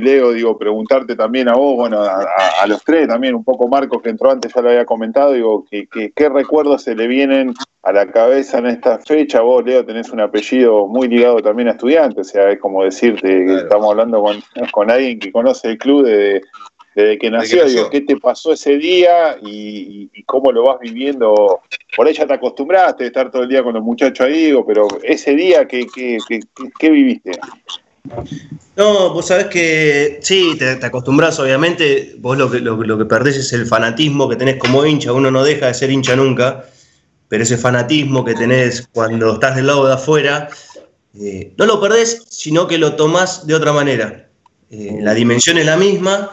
Leo, digo, preguntarte también a vos, bueno, a, los tres también, un poco Marcos que entró antes, ya lo había comentado, digo, qué recuerdos se le vienen a la cabeza en esta fecha. Vos, Leo, tenés un apellido muy ligado también a estudiantes, o sea, es como decirte que estamos hablando con, con, alguien que conoce el club desde, que nació, digo, ¿qué te pasó ese día y, cómo lo vas viviendo? Por ahí ya te acostumbraste a estar todo el día con los muchachos ahí, digo, pero ese día, ¿qué, qué, qué, qué viviste? No, vos sabés que sí, te, acostumbras, obviamente, vos lo que, lo, que perdés es el fanatismo que tenés como hincha, uno no deja de ser hincha nunca, pero ese fanatismo que tenés cuando estás del lado de afuera, eh, no lo perdés, sino que lo tomás de otra manera. Eh, la dimensión es la misma,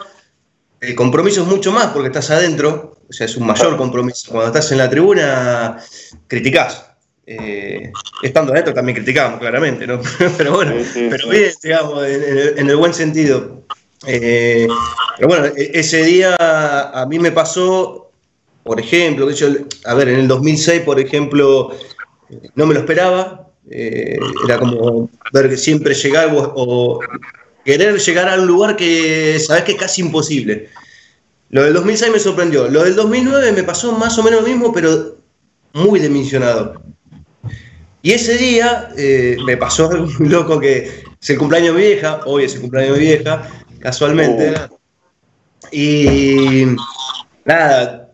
el compromiso es mucho más porque estás adentro, o sea, es un mayor compromiso. Cuando estás en la tribuna, criticás, eh, estando adentro también criticamos, claramente, ¿no? pero bueno, pero bien, digamos, en, el, buen sentido. Eh, pero bueno, e, ese día a mí me pasó, por ejemplo, a ver, en el 2006, por ejemplo, no me lo esperaba, eh, era como ver que siempre llegar o, querer llegar a un lugar que sabes que es casi imposible. Lo del 2006 me sorprendió. Lo del 2009 me pasó más o menos lo mismo, pero muy dimensionado. Y ese día eh, me pasó algo muy loco que es el cumpleaños de mi vieja, hoy es el cumpleaños de mi vieja, casualmente. Y nada,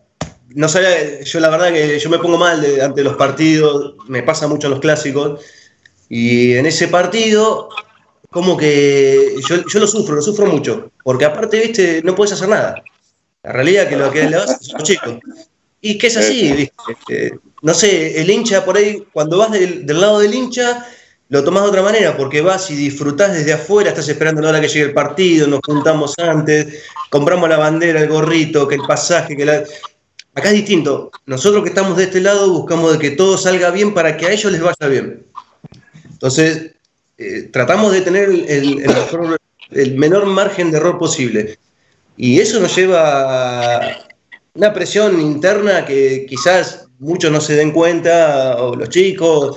no sabía, yo la verdad que yo me pongo mal ante los partidos, me pasa mucho en los clásicos. Y en ese partido, como que yo, lo sufro, lo sufro mucho, porque aparte, viste, no puedes hacer nada. La realidad es que lo que le vas es los chicos. Y que es así, ¿viste? Este, no sé, el hincha por ahí, cuando vas del, lado del hincha, lo tomas de otra manera, porque vas y disfrutás desde afuera, estás esperando la hora que llegue el partido, nos juntamos antes, compramos la bandera, el gorrito, que el pasaje, que la... Acá es distinto. Nosotros que estamos de este lado buscamos de que todo salga bien para que a ellos les vaya bien. Entonces, eh, tratamos de tener el, el, menor margen de error posible. Y eso nos lleva a una presión interna que quizás muchos no se den cuenta, o los chicos,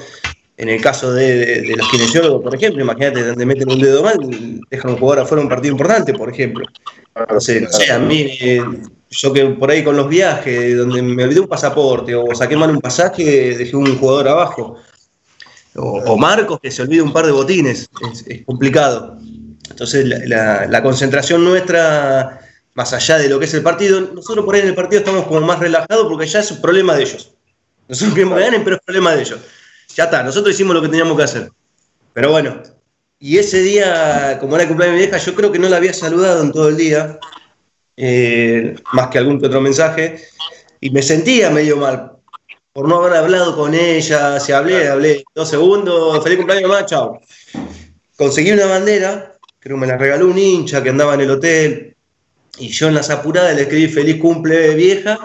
en el caso de, los kinesiólogos, por ejemplo, imagínate donde meten un dedo mal, dejan un jugador afuera un partido importante, por ejemplo. Entonces, no sé, a mí, eh, yo que por ahí con los viajes, donde me olvidé un pasaporte o saqué mal un pasaje, dejé un jugador abajo. O, Marcos que se olvida un par de botines, es, complicado. Entonces, la concentración nuestra más allá de lo que es el partido. Nosotros por ahí en el partido estamos como más relajados porque ya es un problema de ellos. Nosotros queremos que ganen, pero es problema de ellos. Ya está, nosotros hicimos lo que teníamos que hacer. Pero bueno, y ese día, como era el cumpleaños de mi vieja, yo creo que no la había saludado en todo el día, eh, más que algún que otro mensaje, y me sentía medio mal por no haber hablado con ella. Si hablé, hablé dos segundos, feliz cumpleaños más, chao. Conseguí una bandera, creo que me la regaló un hincha que andaba en el hotel, y yo en las apuradas le escribí feliz cumple vieja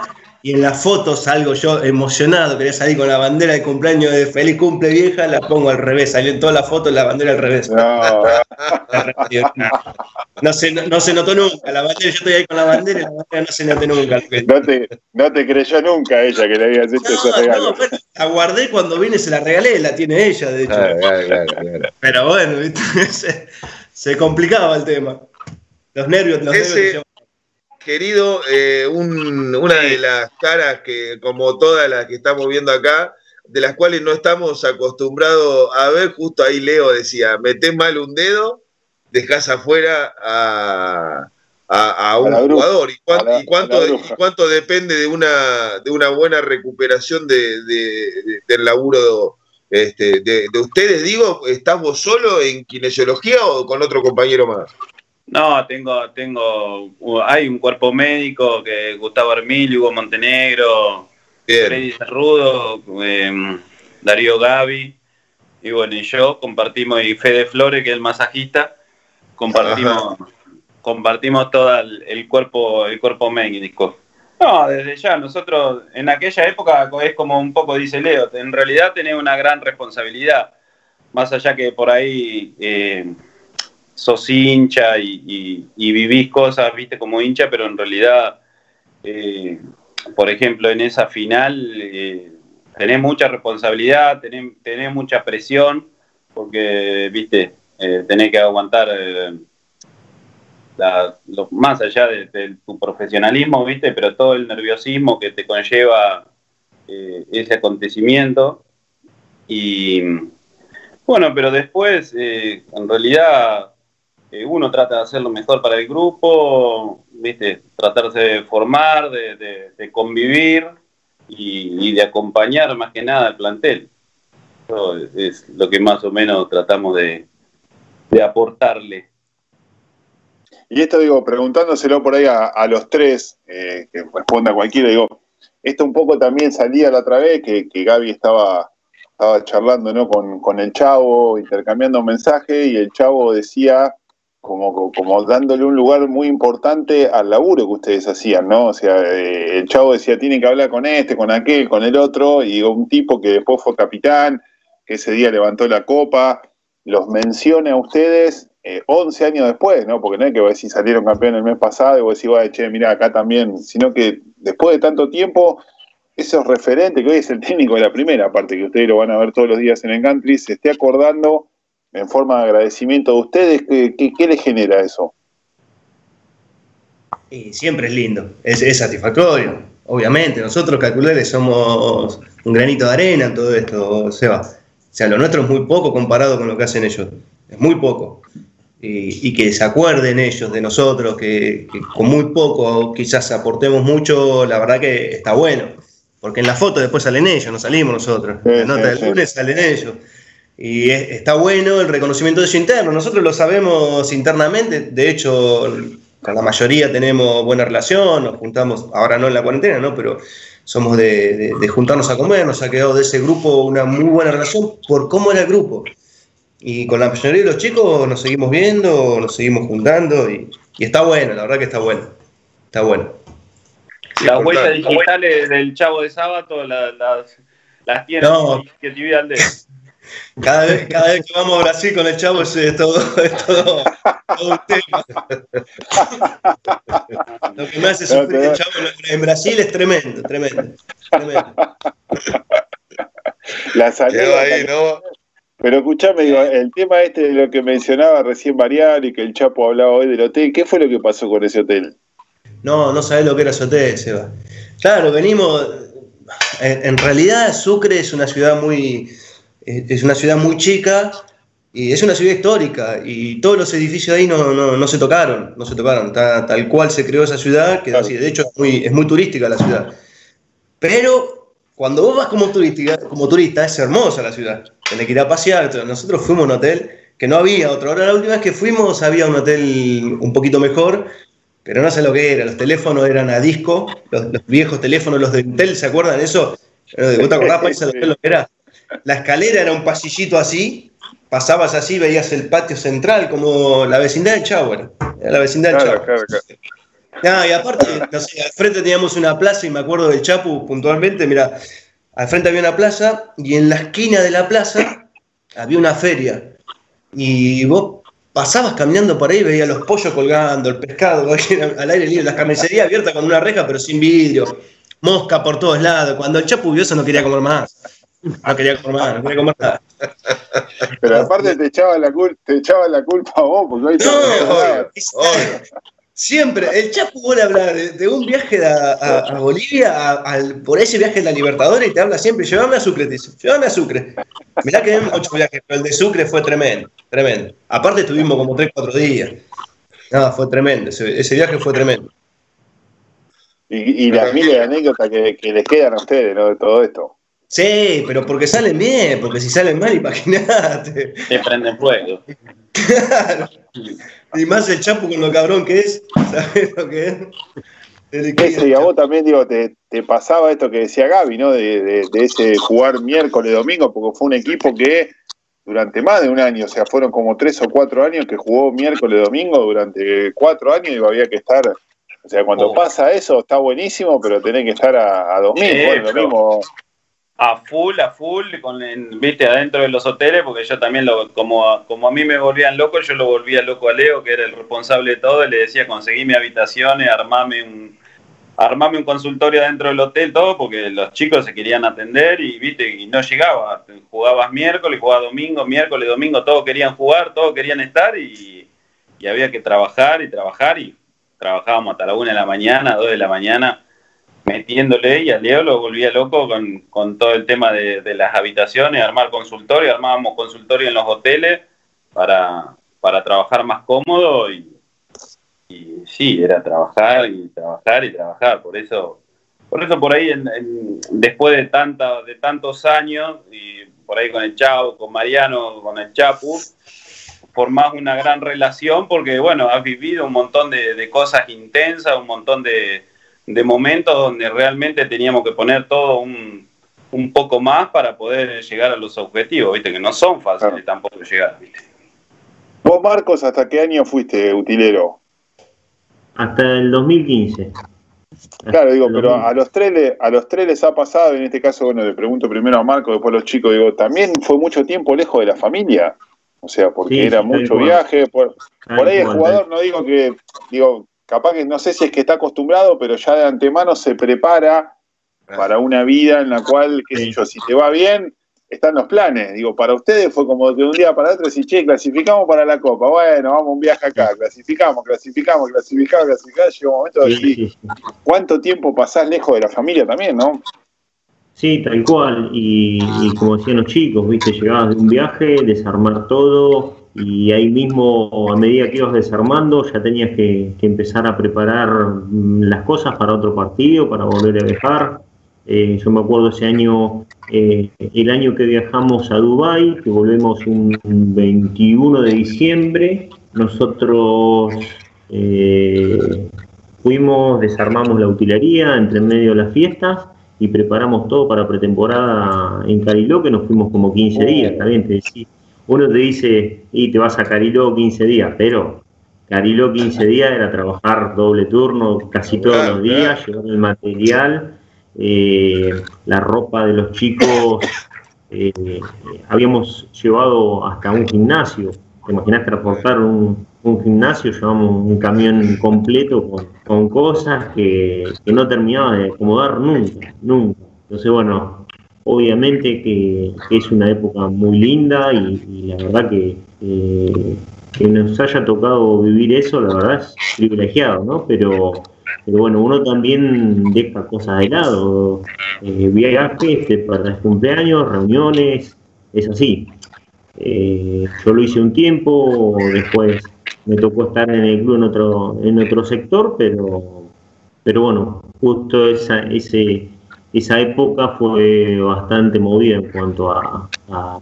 y en la foto salgo yo emocionado, quería salir con la bandera de cumpleaños de feliz cumple vieja, la pongo al revés, salió en toda la foto la bandera al revés. No, no, se, no, se, notó nunca, la bandera, yo estoy ahí con la bandera y la bandera no se notó nunca. No te, no te creyó nunca ella que le habías hecho ese regalo. No, la guardé cuando vine, se la regalé, la tiene ella, de hecho. Pero bueno, se, se, complicaba el tema. Los nervios, los nervios querido, eh, una de las caras que, como todas las que estamos viendo acá, de las cuales no estamos acostumbrados a ver, justo ahí Leo decía, metés mal un dedo, dejás afuera a, un jugador. ¿Y, cuánto, cuánto, depende de una, de una buena recuperación de, del laburo este, de, de ustedes? Digo, ¿estás vos solo en kinesiología o con otro compañero más? No, tengo, tengo, hay un cuerpo médico que Gustavo Armilio, Hugo Montenegro, Freddy Cerrudo, em, Darío Gavi, y bueno, y yo compartimos, y Fede Flores, que es el masajista, compartimos, compartimos todo el, cuerpo, el cuerpo médico. No, desde ya, nosotros en aquella época es como un poco dice Leo, en realidad tenés una gran responsabilidad, más allá que por ahí eh, sos hincha y, vivís cosas, viste, como hincha, pero en realidad, eh, por ejemplo, en esa final eh, tenés mucha responsabilidad, tenés, mucha presión, porque, viste, eh, tenés que aguantar más allá de, tu profesionalismo, ¿viste? Pero todo el nerviosismo que te conlleva ese acontecimiento. Y bueno, pero después, en realidad, eh, uno trata de hacer lo mejor para el grupo, ¿viste? Tratarse de formar, de, convivir y, de acompañar más que nada al plantel. Eso es lo que más o menos tratamos de aportarle. Y esto digo, preguntándoselo por ahí a, los tres, eh, que responda cualquiera, digo, esto un poco también salía la otra vez, que, que Gaby estaba, charlando ¿no? con, el chavo, intercambiando mensajes, y el chavo decía, como, como dándole un lugar muy importante al laburo que ustedes hacían, ¿no? O sea, eh, el chavo decía, tienen que hablar con este, con aquel, con el otro, y un tipo que después fue capitán, que ese día levantó la copa, los mencione a ustedes 11 eh, años después, ¿no? Porque no es que vos decís salieron campeón el mes pasado y vos decís, vaya, che, mirá, acá también, sino que después de tanto tiempo, esos referentes, que hoy es el técnico de la primera parte, que ustedes lo van a ver todos los días en el country, se esté acordando en forma de agradecimiento de ustedes, ¿qué, qué, les genera eso? Y siempre es lindo, es, satisfactorio, obviamente. Nosotros calculadores somos un granito de arena en todo esto, Seba. O sea, lo nuestro es muy poco comparado con lo que hacen ellos. Es muy poco y, que se acuerden ellos de nosotros, que, con muy poco quizás aportemos mucho, la verdad que está bueno. Porque en la foto después salen ellos, no salimos nosotros. en la nota del lunes salen ellos. Y está bueno el reconocimiento de su interno. Nosotros lo sabemos internamente. De hecho, con la mayoría tenemos buena relación. Nos juntamos, ahora no en la cuarentena, ¿no? Pero somos de, de juntarnos a comer. Nos ha quedado de ese grupo una muy buena relación por cómo era el grupo. Y con la mayoría de los chicos nos seguimos viendo, nos seguimos juntando y, está bueno, la verdad que está bueno. Está bueno. Las huellas digitales del chavo de sábado las, las tiene no. que de cada vez, cada vez que vamos a Brasil con el chavo es, todo, es todo, un tema. Lo que me hace sufrir el chavo en Brasil es tremendo, tremendo. tremendo. La salida, ahí, ¿no? Pero escuchame, el tema este de lo que mencionaba recién Mariano y que el Chapo hablaba hoy del hotel, ¿qué fue lo que pasó con ese hotel? No, no sabés lo que era ese hotel, Seba. Claro, venimos. En, realidad, Sucre es una ciudad muy. Es una ciudad muy chica y es una ciudad histórica y todos los edificios ahí no, no, se tocaron, no se tocaron. tal cual se creó esa ciudad, que así. De hecho, es muy, es muy turística la ciudad. Pero cuando vos vas como turista, como turista, es hermosa la ciudad. Tenés que ir a pasear. Nosotros fuimos a un hotel que no había otro. Ahora la última vez que fuimos había un hotel un poquito mejor, pero no sé lo que era. Los teléfonos eran a disco, los, viejos teléfonos, los de Intel, ¿se acuerdan de eso? ¿Vos te acordás, Paisa, de lo que era? La escalera era un pasillito así, pasabas así, veías el patio central, como la vecindad del Chavo, era la vecindad del Chavo. Ah, y aparte, no sé, al frente teníamos una plaza y me acuerdo del Chapu puntualmente, mira, al frente había una plaza y en la esquina de la plaza había una feria. Y vos pasabas caminando por ahí, veías los pollos colgando, el pescado al aire libre, las carnicerías abiertas con una reja pero sin vidrio, mosca por todos lados. Cuando el Chapu vio eso no quería comer más. No quería comer más, no quería comer nada. Pero aparte te echaban la, culpa, te echaba la culpa a vos, porque hoy no, Siempre, el Chapo vuelve a hablar de, un viaje a, Bolivia, por ese viaje de la Libertadores, y te habla siempre, llévame a Sucre, te dice, llévame a Sucre. Mirá que hay muchos viajes, pero el de Sucre fue tremendo, tremendo. Aparte estuvimos como 3, 4 días. No, fue tremendo, ese, viaje fue tremendo. Y, las miles de anécdotas que, les quedan a ustedes, ¿no? De todo esto. Sí, pero porque salen bien, porque si salen mal, imagínate. Te prenden fuego. Claro. Y más el Chapo con lo cabrón que es, ¿sabes lo que es? y a vos también, digo, te, pasaba esto que decía Gaby, ¿no? De, ese jugar miércoles, domingo, porque fue un equipo que durante más de un año, o sea, fueron como tres o cuatro años que jugó miércoles, domingo durante cuatro años y había que estar. O sea, cuando oh. pasa eso está buenísimo, pero tenés que estar a, a domingo. mismo a full, a full, con, viste, adentro de los hoteles, porque yo también, lo, como, como a mí me volvían loco, yo lo volvía loco a Leo, que era el responsable de todo, y le decía, conseguí mi habitación, armame un, armame un consultorio dentro del hotel, todo, porque los chicos se querían atender y, viste, y no llegaba. Jugabas miércoles, jugabas domingo, miércoles, domingo, todos querían jugar, todos querían estar y, y había que trabajar y trabajar y trabajábamos hasta la una de la mañana, dos de la mañana, metiéndole y a Leo lo volvía loco con, todo el tema de, las habitaciones, armar consultorio, armábamos consultorio en los hoteles para, para trabajar más cómodo y, y sí, era trabajar y trabajar y trabajar, por eso por eso por ahí, después de, tanta, de tantos años, y por ahí con el Chavo, con Mariano, con el Chapu, formás una gran relación porque, bueno, has vivido un montón de, cosas intensas, un montón de, momentos donde realmente teníamos que poner todo un, poco más para poder llegar a los objetivos, ¿viste? Que no son fáciles tampoco llegar, ¿viste? Vos, Marcos, ¿hasta qué año fuiste utilero? Hasta el 2015. Claro, digo, pero a los tres les, a los tres les ha pasado, en este caso, bueno, le pregunto primero a Marco, después a los chicos, digo, ¿también fue mucho tiempo lejos de la familia? O sea, porque era mucho viaje, por, ahí el jugador, no digo que, digo, capaz que no sé si es que está acostumbrado, pero ya de antemano se prepara para una vida en la cual, qué sé yo, si te va bien, están los planes. Digo, para ustedes fue como de un día para otro decir, che, clasificamos para la Copa. Bueno, vamos un viaje acá, clasificamos, clasificamos, clasificamos, clasificamos. Llega un momento de decir, ¿cuánto tiempo pasás lejos de la familia también, no? Sí, tal cual. Y, como decían los chicos, viste, llegabas de un viaje, desarmar todo, y ahí mismo, a medida que ibas desarmando, ya tenías que, empezar a preparar mm, las cosas para otro partido, para volver a viajar. Eh, yo me acuerdo ese año, eh, el año que viajamos a Dubái, que volvemos un 21 de diciembre, nosotros eh, fuimos, desarmamos la utilería entre medio de las fiestas y preparamos todo para pretemporada en Cariló, que nos fuimos como 15 días, también te decía. Uno te dice, y te vas a Cariló 15 días, pero Cariló 15 días era trabajar doble turno casi todos los días, llevar el material eh, la ropa de los chicos, eh, habíamos llevado hasta un gimnasio. ¿Te imaginas transportar un, un gimnasio? Llevamos un camión completo con, cosas que, no terminaba de acomodar nunca, nunca. Entonces, bueno, obviamente que, es una época muy linda y, la verdad que, que nos haya tocado vivir eso, la verdad es privilegiado, ¿no? Pero pero bueno, uno también deja cosas de lado, eh, viajes para cumpleaños, reuniones, es así. Eh, yo lo hice un tiempo, después me tocó estar en el club en otro, en otro sector, pero, pero bueno, justo esa, ese, esa época fue bastante movida en cuanto a,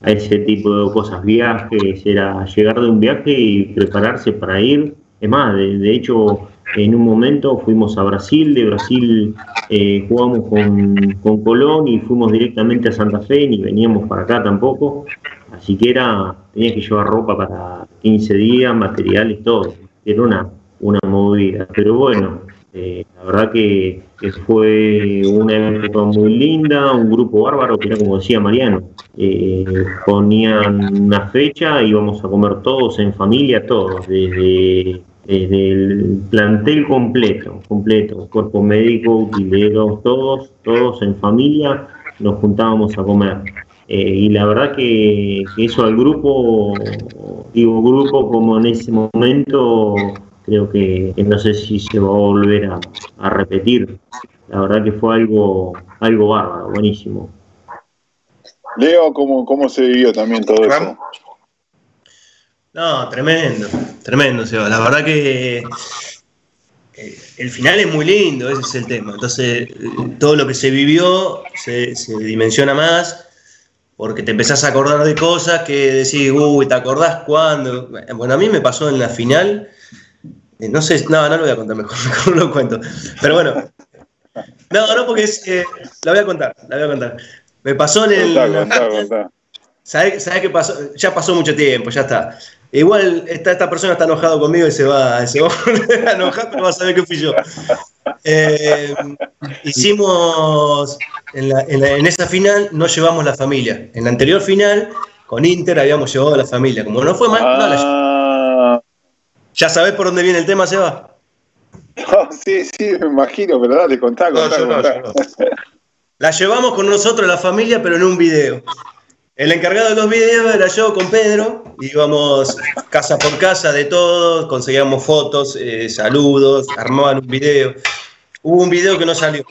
ese tipo de cosas, viajes, era llegar de un viaje y prepararse para ir. Es más, de hecho, en un momento fuimos a Brasil, de Brasil eh, jugamos con, con, Colón y fuimos directamente a Santa Fe, ni veníamos para acá tampoco. Así que era, tenía que llevar ropa para 15 días, materiales, todo. Era una, una movida. Pero bueno, eh, la verdad que, fue una época muy linda, un grupo bárbaro que era como decía Mariano. Eh, ponían una fecha, íbamos a comer todos en familia, todos, desde el plantel completo, completo, cuerpo médico, utileros, todos, todos en familia, nos juntábamos a comer. Eh, y la verdad que, eso al grupo, digo grupo como en ese momento, creo que, no sé si se va a volver a, repetir. La verdad que fue algo, algo bárbaro, buenísimo. Leo, ¿cómo, cómo se vivió también todo eso? No, tremendo, tremendo, Seba. La verdad que eh, el final es muy lindo, ese es el tema. Entonces, todo lo que se vivió se, dimensiona más porque te empezás a acordar de cosas que decís, uy, ¿te acordás cuándo? Bueno, a mí me pasó en la final, eh, no sé, no, no lo voy a contar, mejor, mejor lo cuento. Pero bueno, no, no, porque es, eh, la voy a contar, la voy a contar. Me pasó en el... ¿Sabes qué pasó? Ya pasó mucho tiempo, ya está. Igual esta, esta persona está enojado conmigo y se va, se va a enojar, pero va a saber que fui yo. Eh, hicimos, en, esa final no llevamos la familia. En la anterior final, con Inter habíamos llevado a la familia. Como no fue mal, no la ah. ¿Ya sabés por dónde viene el tema, Seba? sí, sí, me imagino, pero dale, contá, contá, La llevamos con nosotros, la familia, pero en un video. El encargado de los videos era yo con Pedro, íbamos casa por casa de todos, conseguíamos fotos, eh, saludos, armaban un video. Hubo un video que no salió.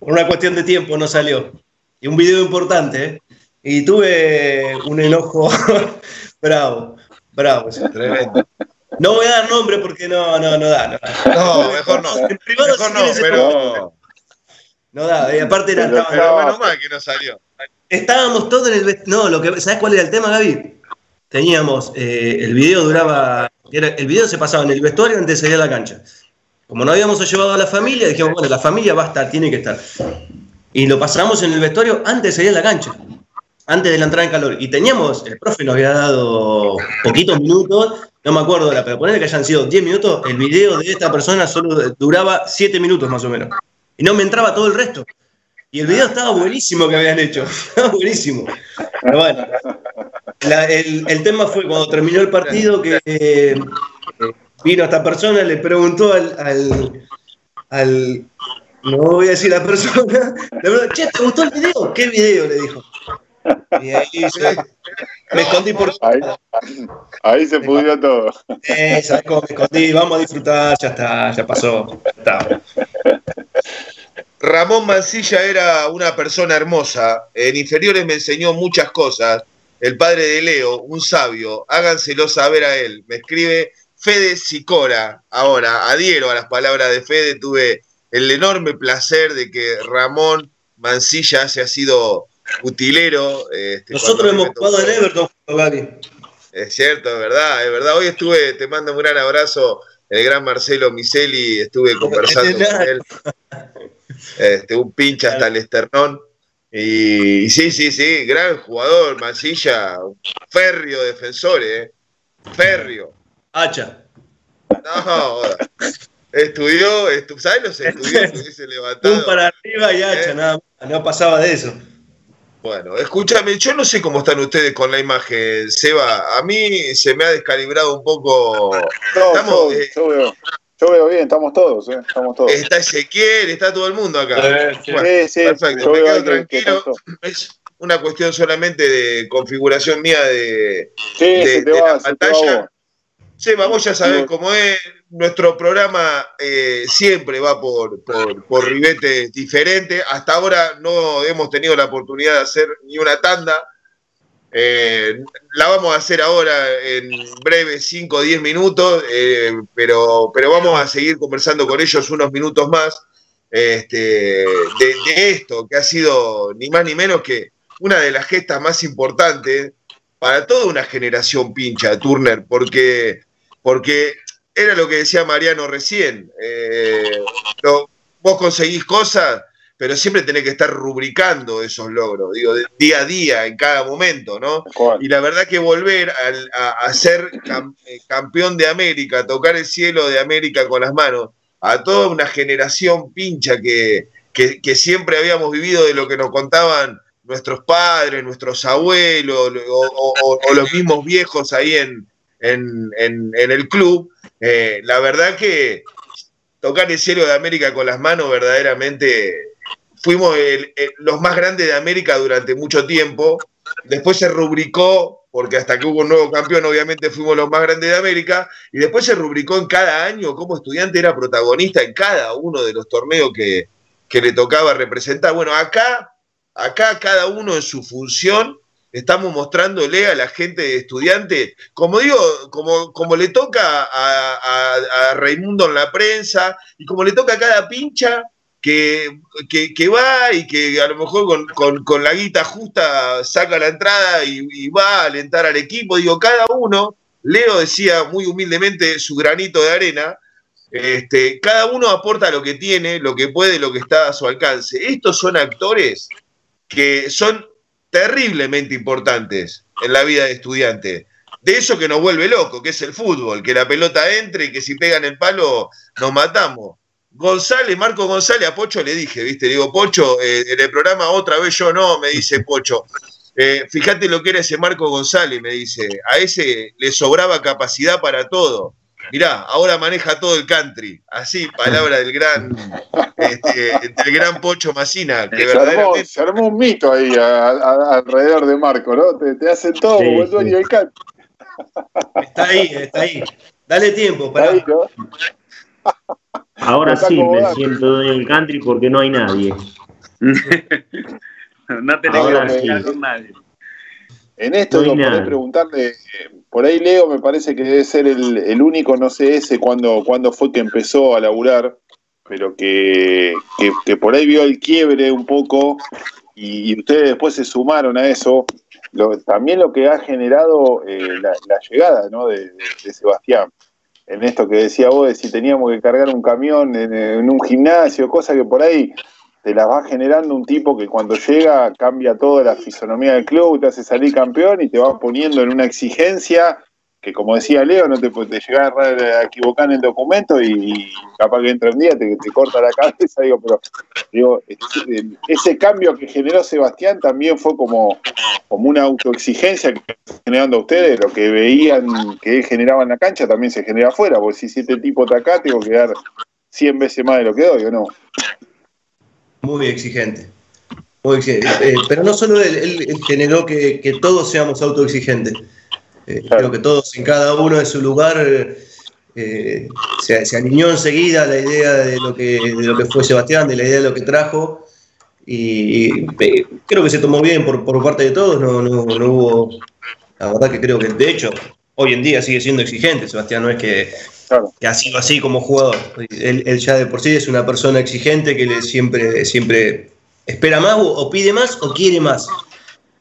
Por una cuestión de tiempo no salió. Y un video importante, ¿eh? Y tuve un enojo bravo, bravo. Tremendo. No voy a dar nombre porque no, no, no da. No, no mejor no. En privado mejor no, pero... No da, y aparte era... Pero, menos mal que no salió. Estábamos todos en el. No, lo que, ¿sabes cuál era el tema, Gaby? Teníamos. Eh, el video duraba. el video se pasaba en el vestuario antes de salir a la cancha. Como no habíamos llevado a la familia, dijimos, bueno, la familia va a estar, tiene que estar. Y lo pasamos en el vestuario antes de salir a la cancha. Antes de la entrada en calor. Y teníamos. El profe nos había dado poquitos minutos. No me acuerdo, pero ponerle que hayan sido 10 minutos. El video de esta persona solo duraba 7 minutos más o menos. Y no me entraba todo el resto. Y el video estaba buenísimo que habían hecho. Estaba buenísimo. Pero bueno, el, tema fue cuando terminó el partido que eh, vino esta persona, le preguntó al, al, No voy a decir la persona. Le preguntó, che, ¿te gustó el video? ¿Qué video? Le dijo. Y ahí me escondí por. Ahí, ahí se pudrió todo. Eh, me escondí, vamos a disfrutar, ya está, ya pasó. Ya está. Ramón Mancilla era una persona hermosa. En inferiores me enseñó muchas cosas. El padre de Leo, un sabio. Háganselo saber a él. Me escribe Fede Sicora. Ahora, adhiero a las palabras de Fede. Tuve el enorme placer de que Ramón Mancilla haya sido utilero. Este, Nosotros hemos jugado en Everton, Gary. Es cierto, es verdad, es verdad. Hoy estuve, te mando un gran abrazo, el gran Marcelo Miseli, estuve conversando con él. este, un pinche hasta el esternón. Y, sí, sí, sí, gran jugador, Mancilla, férreo defensor, ¿eh? Férreo. Hacha. No, estudió, ¿sabes los estudios que se levantado? Un para arriba y hacha, ¿Eh? nada más, no pasaba de eso. Bueno, escúchame, yo no sé cómo están ustedes con la imagen, Seba. A mí se me ha descalibrado un poco. Estamos, eh, yo veo bien, estamos todos, ¿eh? estamos todos. Está Ezequiel, está todo el mundo acá. Sí, sí, perfecto, me quedo tranquilo. es una cuestión solamente de configuración mía de, de, la pantalla. Sí, vamos ya sabés cómo es. Nuestro programa eh, siempre va por, por, por ribetes diferentes. Hasta ahora no hemos tenido la oportunidad de hacer ni una tanda eh, la vamos a hacer ahora en breve 5 o 10 minutos, eh, pero, pero vamos a seguir conversando con ellos unos minutos más este, de, esto, que ha sido ni más ni menos que una de las gestas más importantes para toda una generación pincha, Turner, porque, porque era lo que decía Mariano recién. Eh, vos conseguís cosas pero siempre tenés que estar rubricando esos logros, digo, día a día, en cada momento, ¿no? Y la verdad que volver a, ser eh, campeón de América, tocar el cielo de América con las manos, a toda una generación pincha que, que, siempre habíamos vivido de lo que nos contaban nuestros padres, nuestros abuelos o, los mismos viejos ahí en, en, el club, eh, la verdad que tocar el cielo de América con las manos verdaderamente fuimos los más grandes de América durante mucho tiempo. Después se rubricó, porque hasta que hubo un nuevo campeón, obviamente fuimos los más grandes de América, y después se rubricó en cada año como estudiante era protagonista en cada uno de los torneos que, le tocaba representar. Bueno, acá, acá cada uno en su función, estamos mostrándole a la gente de estudiante, como digo, como, como le toca a, Raimundo en la prensa, y como le toca a cada pincha, que, que, va y que a lo mejor con, la guita justa saca la entrada y, va a alentar al equipo. Digo, cada uno, Leo decía muy humildemente su granito de arena, este, cada uno aporta lo que tiene, lo que puede, lo que está a su alcance. Estos son actores que son terriblemente importantes en la vida de estudiante. De eso que nos vuelve loco, que es el fútbol, que la pelota entre y que si pegan el palo nos matamos. González, Marco González, a Pocho le dije, ¿viste? Digo, Pocho, eh, en el programa otra vez yo no, me dice Pocho. Eh, fíjate lo que era ese Marco González, me dice. A ese le sobraba capacidad para todo. Mirá, ahora maneja todo el country. Así, palabra del gran, este, del gran Pocho Macina. Que se, armó, se, armó, un mito ahí alrededor de Marco, ¿no? Te, hacen todo como el dueño del country. Está ahí, está ahí. Dale tiempo, para. Ahora sí me siento dueño del country porque no hay nadie. no tenés que sí. con nadie. En esto no podés preguntarle, por ahí Leo me parece que debe ser el, único, no sé ese cuándo cuando fue que empezó a laburar, pero que, que, por ahí vio el quiebre un poco y, ustedes después se sumaron a eso. también lo que ha generado eh, la, llegada ¿no? de, Sebastián. En esto que decía vos, de si teníamos que cargar un camión en, en un gimnasio, cosa que por ahí te la va generando un tipo que cuando llega cambia toda la fisonomía del club, te hace salir campeón y te va poniendo en una exigencia que como decía Leo, no te, te llegar a equivocar en el documento y, capaz que entra un día te, te, corta la cabeza, digo, pero digo, ese cambio que generó Sebastián también fue como, como una autoexigencia que generando a ustedes, lo que veían que él generaba en la cancha también se genera afuera, porque si este tipo está acá, tengo que dar 100 veces más de lo que doy, ¿o no? Muy exigente. Eh, pero no solo él, generó que, todos seamos autoexigentes. Eh, creo que todos en cada uno de su lugar eh, se, alineó enseguida la idea de lo, que, de lo que fue Sebastián, de la idea de lo que trajo. Y, creo que se tomó bien por, parte de todos. No, no, no hubo. La verdad que creo que, de hecho, hoy en día sigue siendo exigente. Sebastián no es que que ha sido así como jugador. Él, ya de por sí es una persona exigente que le siempre, siempre espera más o, pide más o quiere más.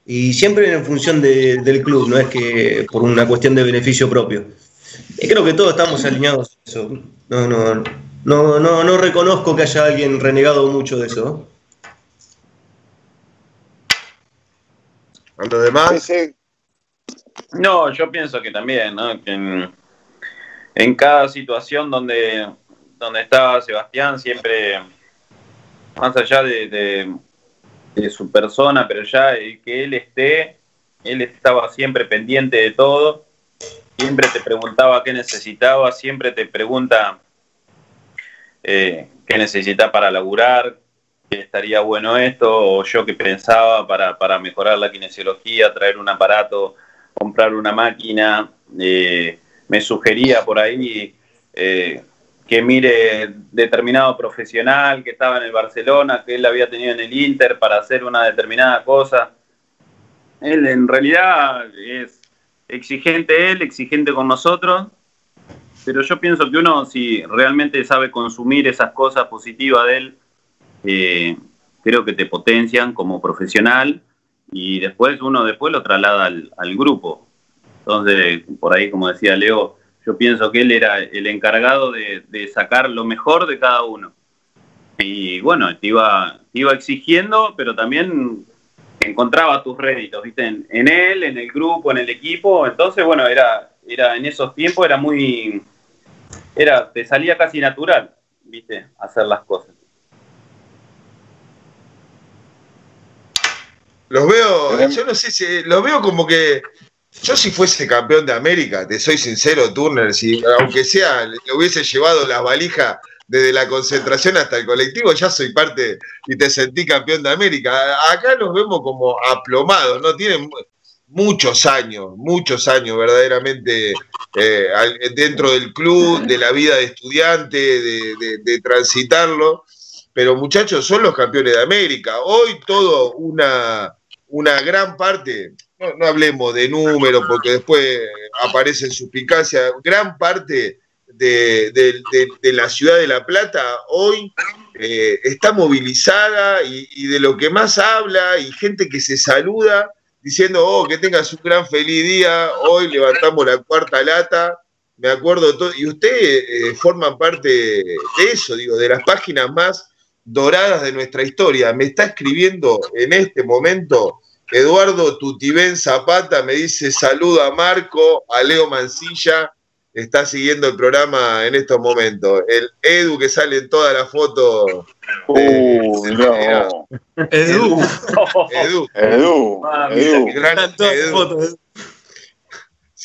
Y siempre en función del club, no es que por una cuestión de beneficio propio. Y creo que todos estamos alineados a eso. No, no, no, no, no reconozco que haya alguien renegado mucho de eso. ¿A los demás? No, yo pienso que también, ¿no? Que en cada situación donde, donde estaba Sebastián, siempre, más allá de, su persona, pero ya el que él esté, él estaba siempre pendiente de todo, siempre te preguntaba qué necesitaba, siempre te pregunta eh, qué necesita para laburar, qué estaría bueno esto, o yo qué pensaba para, para mejorar la kinesiología, traer un aparato, comprar una máquina. Eh, me sugería por ahí eh, que mire determinado profesional que estaba en el Barcelona, que él había tenido en el Inter para hacer una determinada cosa. Él en realidad es exigente él, exigente con nosotros, pero yo pienso que uno si realmente sabe consumir esas cosas positivas de él, eh, creo que te potencian como profesional y después uno después lo traslada al grupo. Entonces, por ahí, como decía Leo, yo pienso que él era el encargado de, sacar lo mejor de cada uno. Y bueno, te iba, iba exigiendo, pero también encontraba tus réditos, ¿viste? En, él, en el grupo, en el equipo. Entonces, bueno, era, era en esos tiempos era muy. Era, te salía casi natural, ¿viste? Hacer las cosas. Los veo, yo no sé si, los veo como que yo si fuese campeón de América, te soy sincero, Turner, si aunque sea, le hubiese llevado la valija desde la concentración hasta el colectivo, ya soy parte y te sentí campeón de América. Acá nos vemos como aplomados, ¿no? Tienen muchos años, muchos años verdaderamente eh, dentro del club, de la vida de estudiante, de, transitarlo. Pero muchachos, son los campeones de América. Hoy todo una, una gran parte, no, hablemos de números porque después aparece en suspicacia, gran parte de, la ciudad de La Plata hoy eh, está movilizada y, de lo que más habla y gente que se saluda diciendo, oh, que tengas un gran feliz día, hoy levantamos la cuarta lata, me acuerdo todo, y ustedes eh, forman parte de eso, digo, de las páginas más doradas de nuestra historia. Me está escribiendo en este momento Eduardo Tutibén Zapata me dice saluda a Marco, a Leo Mancilla, está siguiendo el programa en estos momentos. El Edu que sale en toda la foto. Uh, no. Edu. Edu. Edu. Edu. Gran Edu.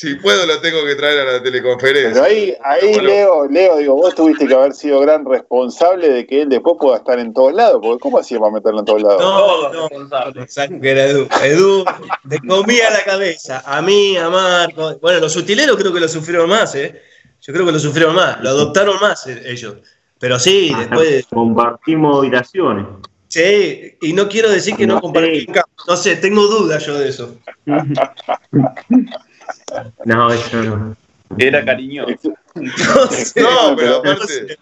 Si puedo lo tengo que traer a la teleconferencia. Pero ahí, ahí Leo, Leo, digo, vos tuviste que haber sido gran responsable de que él después pueda estar en todos lados, porque ¿cómo hacía para meterlo en todos lados? No, no, que era Edu. Edu te comía la cabeza. A mí, a Marco. Bueno, los utileros creo que lo sufrieron más, ¿eh? Yo creo que lo sufrieron más, lo adoptaron más eh, ellos. Pero sí, después. Compartimos habitaciones. Sí, y no quiero decir que no, compartimos. No sé, tengo dudas yo de eso. no, eso no. Era cariñoso. No, pero aparte.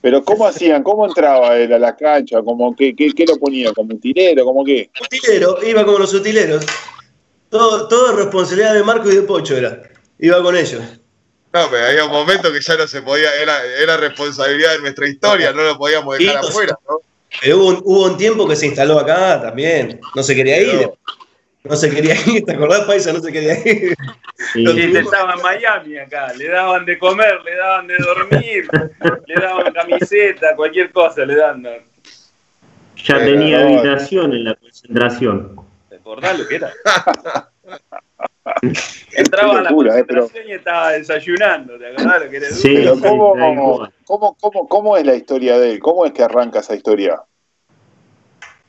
Pero ¿cómo hacían? ¿Cómo entraba él a la cancha? ¿Cómo, qué, qué, qué lo ponía? ¿Como utilero? ¿Cómo qué? Utilero, iba como los utileros. Todo, todo responsabilidad de Marco y de Pocho era. Iba con ellos. No, pero había un momento que ya no se podía, era, era responsabilidad de nuestra historia, no lo podíamos dejar afuera, ¿no? Pero hubo un, hubo un tiempo que se instaló acá también. No se quería ir. No se quería ir, ¿te acordás, Paisa? No se quería ir. Sí. estaba en Miami acá, le daban de comer, le daban de dormir, le daban camiseta, cualquier cosa le dan. Ya tenía habitación en la concentración. ¿Te acordás lo que era? Entraba a la locura, eh, concentración y estaba desayunando, ¿te acordás lo que era? Sí, Pero ¿cómo, cómo, cómo, ¿cómo es la historia de él? ¿Cómo es que arranca esa historia?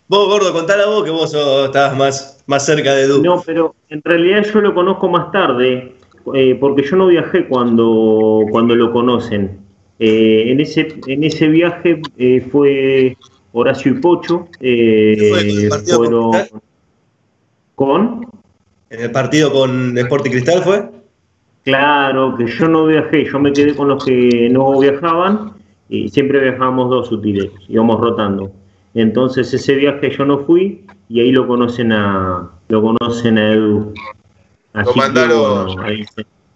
Vos, gordo, contala vos que vos sos- estabas más, más cerca de Edu. No, pero en realidad yo lo conozco más tarde, eh, porque yo no viajé cuando, cuando lo conocen. Eh, en, ese, en ese viaje eh, fue Horacio y Pocho. eh, ¿Fue el partido con fueron Cristal? con. En el partido con Sporting Cristal fue. Claro, que yo no viajé, yo me quedé con los que no viajaban y siempre viajábamos dos útiles, íbamos rotando. Entonces ese viaje yo no fui y ahí lo conocen a lo conocen a Edu. Así que, mandaron-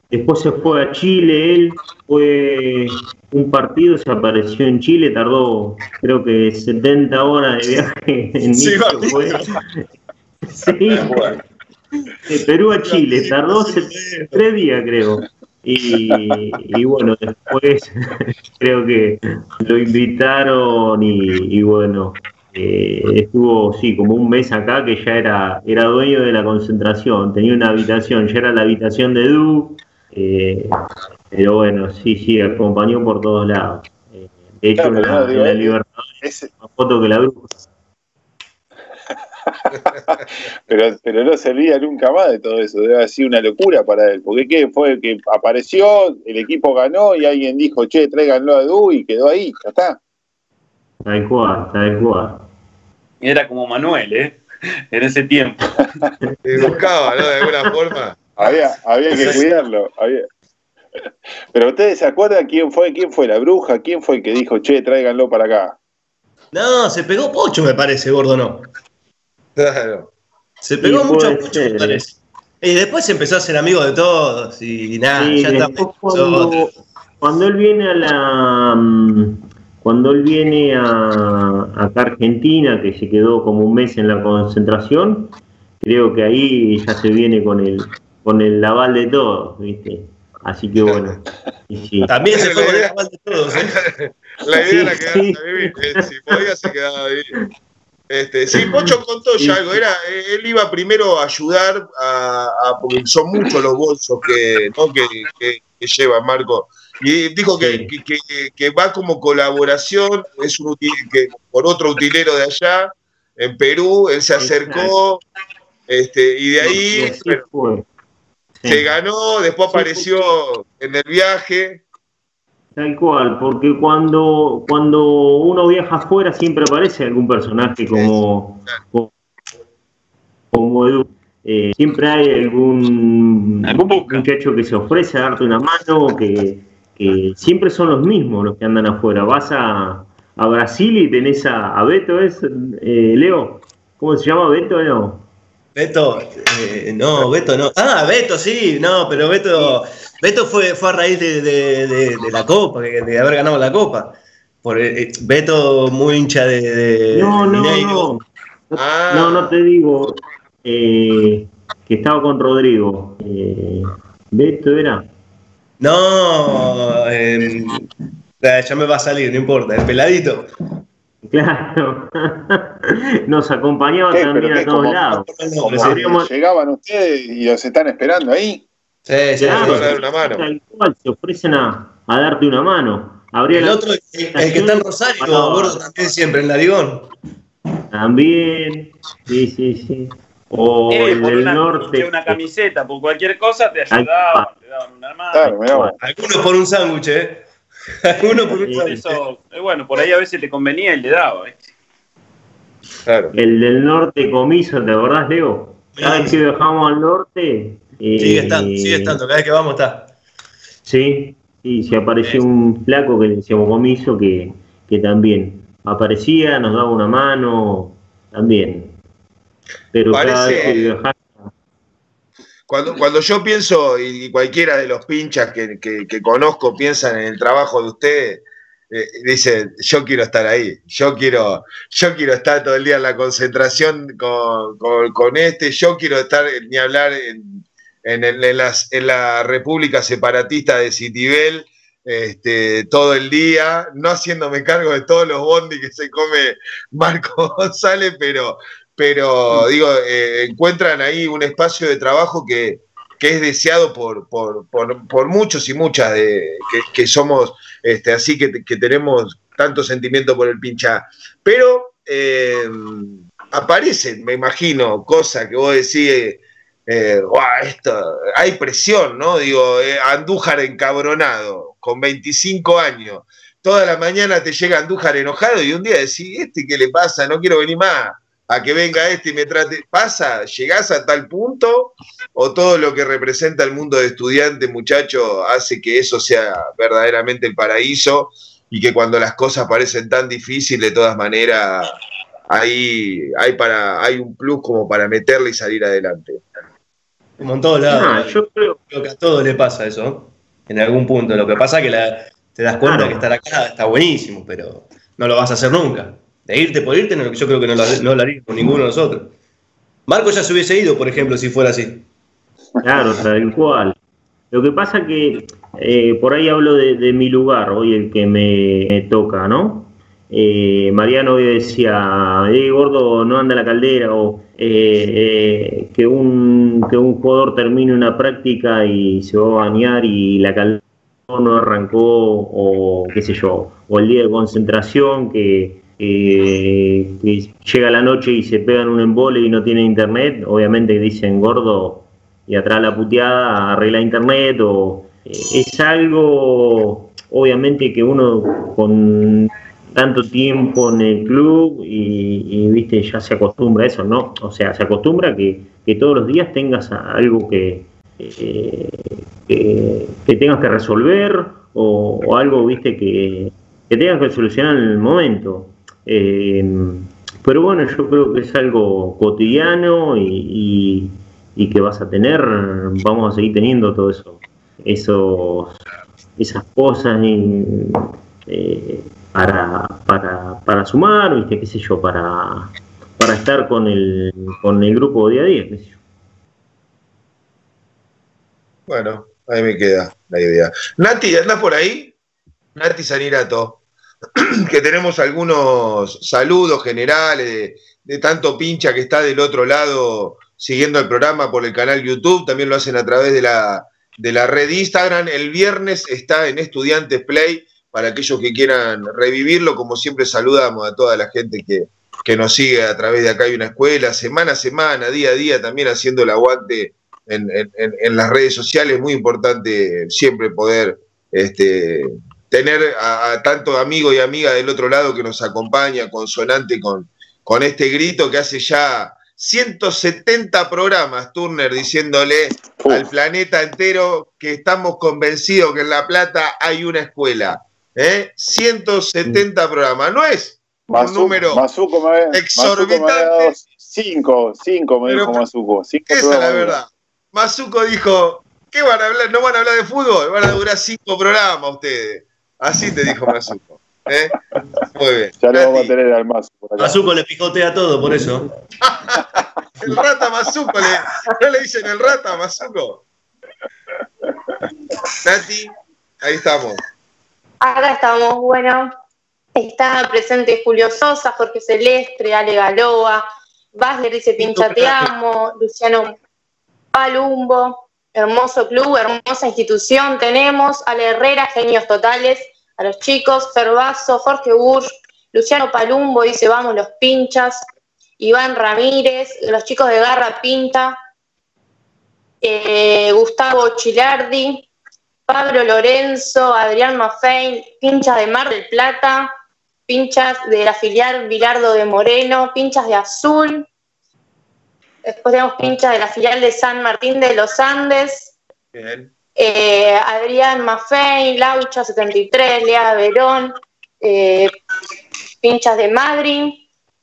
Después se fue a Chile, él fue un partido, se apareció en Chile, tardó creo que 70 horas de viaje en Sí. Sí, de Perú a Chile, tardó tres días creo. Y, y bueno, después creo que lo invitaron y, y bueno, eh, estuvo sí como un mes acá que ya era, era dueño de la concentración, tenía una habitación, ya era la habitación de Du, eh, pero bueno, sí, sí, acompañó por todos lados. Eh, de hecho, Claro, en la, no, digo, en la eh, Libertadores, Ese- más foto que la bruja. pero, pero no se olvida nunca más de todo eso. Debe haber sido una locura para él. Porque ¿qué? fue que apareció, el equipo ganó y alguien dijo, che, tráiganlo a Edu y quedó ahí. Ya está. Tal cual, tal cual. Era como Manuel, ¿eh? En ese tiempo. Y buscaba, ¿no? De alguna forma. Había, había que cuidarlo. había- Pero ustedes se acuerdan quién fue, quién fue la bruja, quién fue el que dijo, che, tráiganlo para acá. No, se pegó Pocho, me parece, gordo, no. Claro. Se pegó mucho me ser. parece. Y después empezó a ser amigo de todos y nada, Sí, ya está. después cuando, cuando él viene a la mm, cuando él viene a acá a Argentina, que se quedó como un mes en la concentración, creo que ahí ya se viene con el con el aval de todos, ¿viste? Así que bueno. y sí. También se fue La con el aval de todos, ¿eh? La idea Sí, era quedarse sí. a vivir. eh, Si podía, se quedaba a vivir. Este, sí, Pocho contó ya algo. Era, él iba primero a ayudar a, a- porque son muchos los bolsos que, ¿no? que, que- que lleva Marco. Y dijo que, Sí. que- va como colaboración, es un util- que por otro utilero de allá, en Perú, él se acercó, este, y de ahí bueno, se ganó, después apareció en el viaje. Tal cual, porque cuando, cuando uno viaja afuera siempre aparece algún personaje como, como, como Edu. Eh, siempre hay algún Algún muchacho que se ofrece a darte una mano, que, que siempre son los mismos los que andan afuera. Vas a, a Brasil y tenés a, a Beto, ¿es? Eh, Leo, ¿cómo se llama Beto? No. Beto, eh, no, Beto no. Ah, Beto, sí, no, pero Beto, Beto fue, fue a raíz de, de- de- de la Copa, de, de haber ganado la Copa. Por, eh, Beto, muy hincha de, de No, no, Mineiro. no. Ah. No, no te digo eh, que estaba con Rodrigo. Eh, Beto era. No, eh, ya me va a salir, no importa, el peladito. Claro. Nos acompañaba también ¿Pero a todos ¿Cómo- lados. Como llegaban ustedes y los están esperando ahí. Sí, sí, Claro, sí. dar una mano. tal cual, se ofrecen a, a darte una mano. Habría El otro, el, el que está en Rosario, gordo, también siempre, en Larigón. También, sí, sí, sí. O Eh, el del una, norte. una camiseta, por cualquier cosa te ayudaban, te daban una mano. Claro. Algunos por un sándwich, ¿eh? Algunos por un sándwich. eh, bueno, por ahí a veces te convenía y le daba. El del norte comiso, ¿te acordás, Leo? Cada vez que viajamos al norte. Eh, Sigue estando, sigue estando. Cada vez que vamos está. Sí, sí, se apareció un flaco que le decíamos comiso que, que también aparecía, nos daba una mano, también. Pero cada Parece- vez que viajamos. Cuando, cuando yo pienso, y cualquiera de los pinchas que, que- que conozco piensan en el trabajo de ustedes, eh, dicen, yo quiero estar ahí, yo quiero, yo quiero estar todo el día en la concentración con, con- con este, yo quiero estar, ni hablar en, en la República Separatista de Citibel, este, todo el día, no haciéndome cargo de todos los bondis que se come Marco González, pero, pero digo, eh, encuentran ahí un espacio de trabajo que, que es deseado por, por, por- por muchos y muchas que somos este, así que, que tenemos tanto sentimiento por el pincha. Pero eh, aparecen, me imagino, cosas que vos decís, eh, "Guau, esto, hay presión, ¿no? Digo, eh, Andújar encabronado, con 25 años. Toda la mañana te llega Andújar enojado y un día decís, ¿este qué le pasa? No quiero venir más. A que venga este y me trate. ¿Pasa? ¿Llegás a tal punto? ¿O todo lo que representa el mundo de estudiante, muchacho, hace que eso sea verdaderamente el paraíso y que cuando las cosas parecen tan difíciles, de todas maneras, hay, hay, para, hay un plus como para meterle y salir adelante? Como en todos lados. Ah, yo creo, Creo que a todos le pasa eso. En algún punto. Lo que pasa es que la- te das cuenta Claro. que estar acá está buenísimo, pero no lo vas a hacer nunca. De irte por irte, no- yo creo que no lo, no lo haría con ninguno de nosotros. Marco ya se hubiese ido, por ejemplo, si fuera así. Claro, tal cual. Lo que pasa que eh, por ahí hablo de, de mi lugar, hoy el que me, me toca, ¿no? Eh, Mariano hoy decía, eh, gordo, no anda la caldera, o eh, que, un, que un jugador termine una práctica y se va a bañar y la caldera no arrancó, o qué sé yo, o el día de concentración que, llega la noche y se pegan un embole y no tiene internet, obviamente dicen gordo y atrás la puteada arregla internet o eh, es algo obviamente que uno con tanto tiempo en el club y, viste ya se acostumbra a eso, ¿no? O sea, se acostumbra que, que todos los días tengas algo que, eh, que, que tengas que resolver o, algo, viste, que, tengas que solucionar en el momento. Eh, pero bueno, yo creo que es algo cotidiano y, y- que vas a tener, vamos a seguir teniendo todo eso, esos, esas cosas eh, para, para, para sumar, viste, qué sé yo, para, para estar con el, con el grupo día a día. Bueno, ahí me queda la idea. Nati, ¿andás por ahí? Nati Sanirato, que tenemos algunos saludos generales de, de tanto pincha que está del otro lado siguiendo el programa por el canal YouTube, también lo hacen a través de la, de la red Instagram. El viernes está en Estudiantes Play para aquellos que quieran revivirlo. Como siempre saludamos a toda la gente que, que nos sigue a través de acá hay una escuela, semana a semana, día a día, también haciendo el aguante en, en- las redes sociales. Muy importante siempre poder este, tener a, a tanto amigo y amiga del otro lado que nos acompaña, consonante con, con este grito que hace ya 170 programas, Turner, diciéndole al planeta entero que estamos convencidos que en La Plata hay una escuela. ¿Eh? 170 programas. No es un número Mazuco me Mazuco exorbitante. cinco, cinco me Pero- dijo Mazuco. Esa es la verdad. Mazuco dijo, ¿qué van a hablar? ¿No van a hablar de fútbol? Van a durar cinco programas ustedes. Así te dijo Mazuco. ¿eh? Muy bien. Ya lo vamos a tener al Mazu por acá. Azuco le picotea todo, por eso. el rata Mazuco, le, ¿no le dicen el rata Mazuco? Nati, ahí estamos. Acá estamos, bueno, está presente Julio Sosa, Jorge Celestre, Ale Galoa, Basler dice pincha te amo, Luciano Palumbo, hermoso club, hermosa institución tenemos, Ale Herrera, genios totales, a los chicos, Ferbazo, Jorge Bursch, Luciano Palumbo dice vamos los pinchas, Iván Ramírez, los chicos de Garra Pinta, eh, Gustavo Chilardi, Pablo Lorenzo, Adrián Maffein, pinchas de Mar del Plata, pinchas de la filial Bilardo de Moreno, pinchas de Azul, después tenemos pinchas de la filial de San Martín de los Andes, eh, Adrián Maffein, Laucha 73, Lea Verón, eh, pinchas de Madrid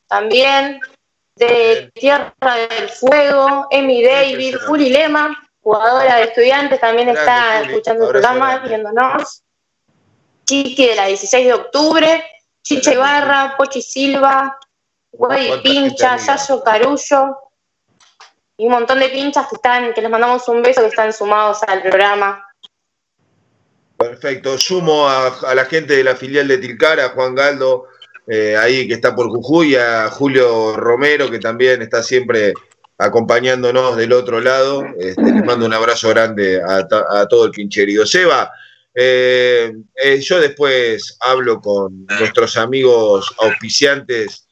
también, de Tierra del Fuego, Emi David, Juli Lema, jugadora de estudiantes, también está escuchando el programa, viéndonos. Chiqui de la 16 de octubre, Chicha Ibarra, Pochi Silva, Güey Pincha, Yayo Carullo, y un montón de pinchas que están, que les mandamos un beso, que están sumados al programa. Perfecto, sumo a, la gente de la filial de Tilcara, Juan Galdo, eh, ahí que está por Jujuy, a Julio Romero, que también está siempre acompañándonos del otro lado. Este, les mando un abrazo grande a, todo el pincherío. Seba, eh, eh, yo después hablo con nuestros amigos auspiciantes,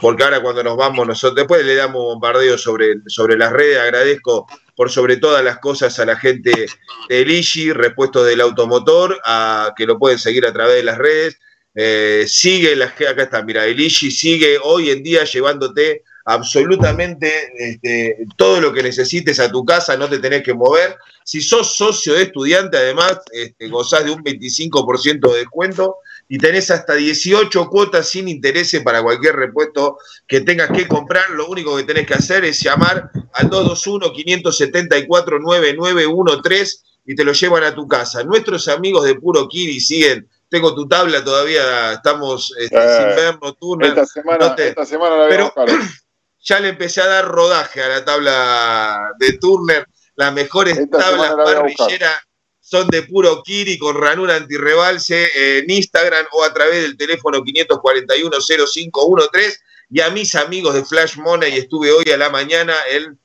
porque ahora cuando nos vamos nosotros, después le damos bombardeo sobre, sobre las redes, agradezco por sobre todas las cosas a la gente de Lishi, repuesto del automotor, a, que lo pueden seguir a través de las redes. Eh, sigue, las, acá está, mira, Elishi sigue hoy en día llevándote absolutamente este, todo lo que necesites a tu casa, no te tenés que mover. Si sos socio de estudiante, además, este, gozás de un 25% de descuento y tenés hasta 18 cuotas sin interés para cualquier repuesto que tengas que comprar. Lo único que tenés que hacer es llamar al 221-574-9913 y te lo llevan a tu casa. Nuestros amigos de Puro Kiri siguen. Tengo tu tabla todavía, estamos este, eh, sin vernos, tú. Esta semana, esta semana la pero, ya le empecé a dar rodaje a la tabla de Turner. Las mejores tablas parrilleras son de puro Kiri con ranura antirrebalse en Instagram o a través del teléfono 541-0513. Y a mis amigos de Flash Money, estuve hoy a la mañana el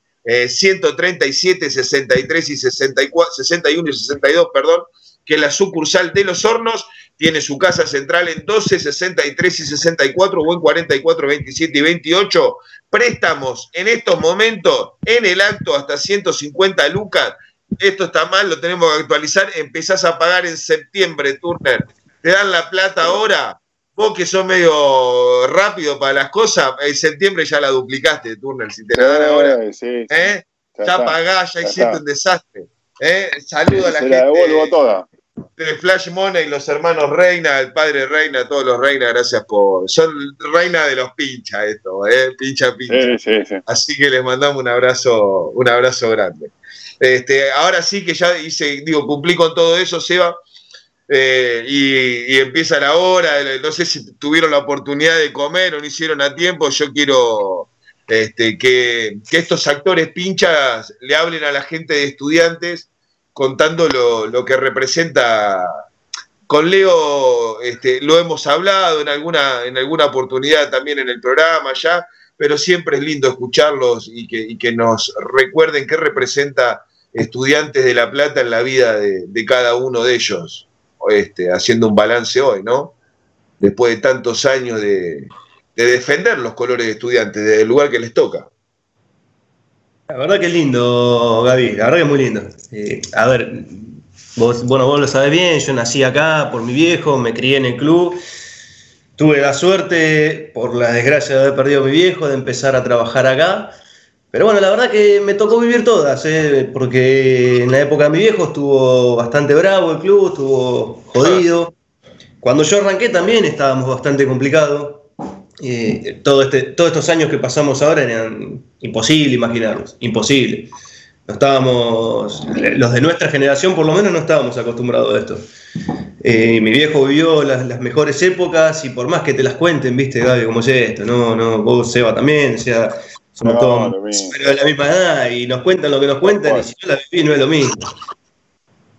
137, 63 y 64, 61 y 62, perdón, que la sucursal de Los Hornos tiene su casa central en 12, 63 y 64 o en 44, 27 y 28. Préstamos en estos momentos, en el acto, hasta 150 lucas esto está mal, lo tenemos que actualizar, empezás a pagar en septiembre, Turner. Te dan la plata ahora, vos que sos medio rápido para las cosas, en septiembre ya la duplicaste, Turner, si te la dan ahora. ¿eh? Ya, pagás, ya, hiciste un desastre. ¿eh? Saludo a la gente. devuelvo toda. De Flash Money, los hermanos Reina, el padre Reina, todos los Reina, gracias por. Son Reina de los pincha esto, ¿eh? pincha pincha. Así que les mandamos un abrazo, un abrazo grande. Este, ahora sí que ya hice, digo, cumplí con todo eso, Seba, eh, y, empieza la hora, no sé si tuvieron la oportunidad de comer o no hicieron a tiempo, yo quiero este, que, estos actores pinchas le hablen a la gente de estudiantes contando lo, que representa. Con Leo este, lo hemos hablado en alguna, en alguna oportunidad también en el programa ya, pero siempre es lindo escucharlos y que, nos recuerden qué representa estudiantes de La Plata en la vida de, cada uno de ellos, este, haciendo un balance hoy, ¿no? Después de tantos años de, defender los colores de estudiantes, del lugar que les toca. La verdad que es lindo, Gaby, la verdad que es muy lindo. Eh, a ver, vos, bueno, vos lo sabés bien, yo nací acá por mi viejo, me crié en el club. Tuve la suerte, por la desgracia de haber perdido a mi viejo, de empezar a trabajar acá. Pero bueno, la verdad que me tocó vivir todas, ¿eh? porque en la época de mi viejo estuvo bastante bravo el club, estuvo jodido. Cuando yo arranqué también estábamos bastante complicados. Eh, todo este, todos estos años que pasamos ahora eran imposible imaginarlos, imposible. No estábamos, los de nuestra generación por lo menos no estábamos acostumbrados a esto. Eh, mi viejo vivió las, mejores épocas y por más que te las cuenten, viste, Gaby, cómo es esto, no, no, vos, Seba también, o sea, somos todos pero de la misma edad y nos cuentan lo que nos cuentan y si no la viví no es lo mismo.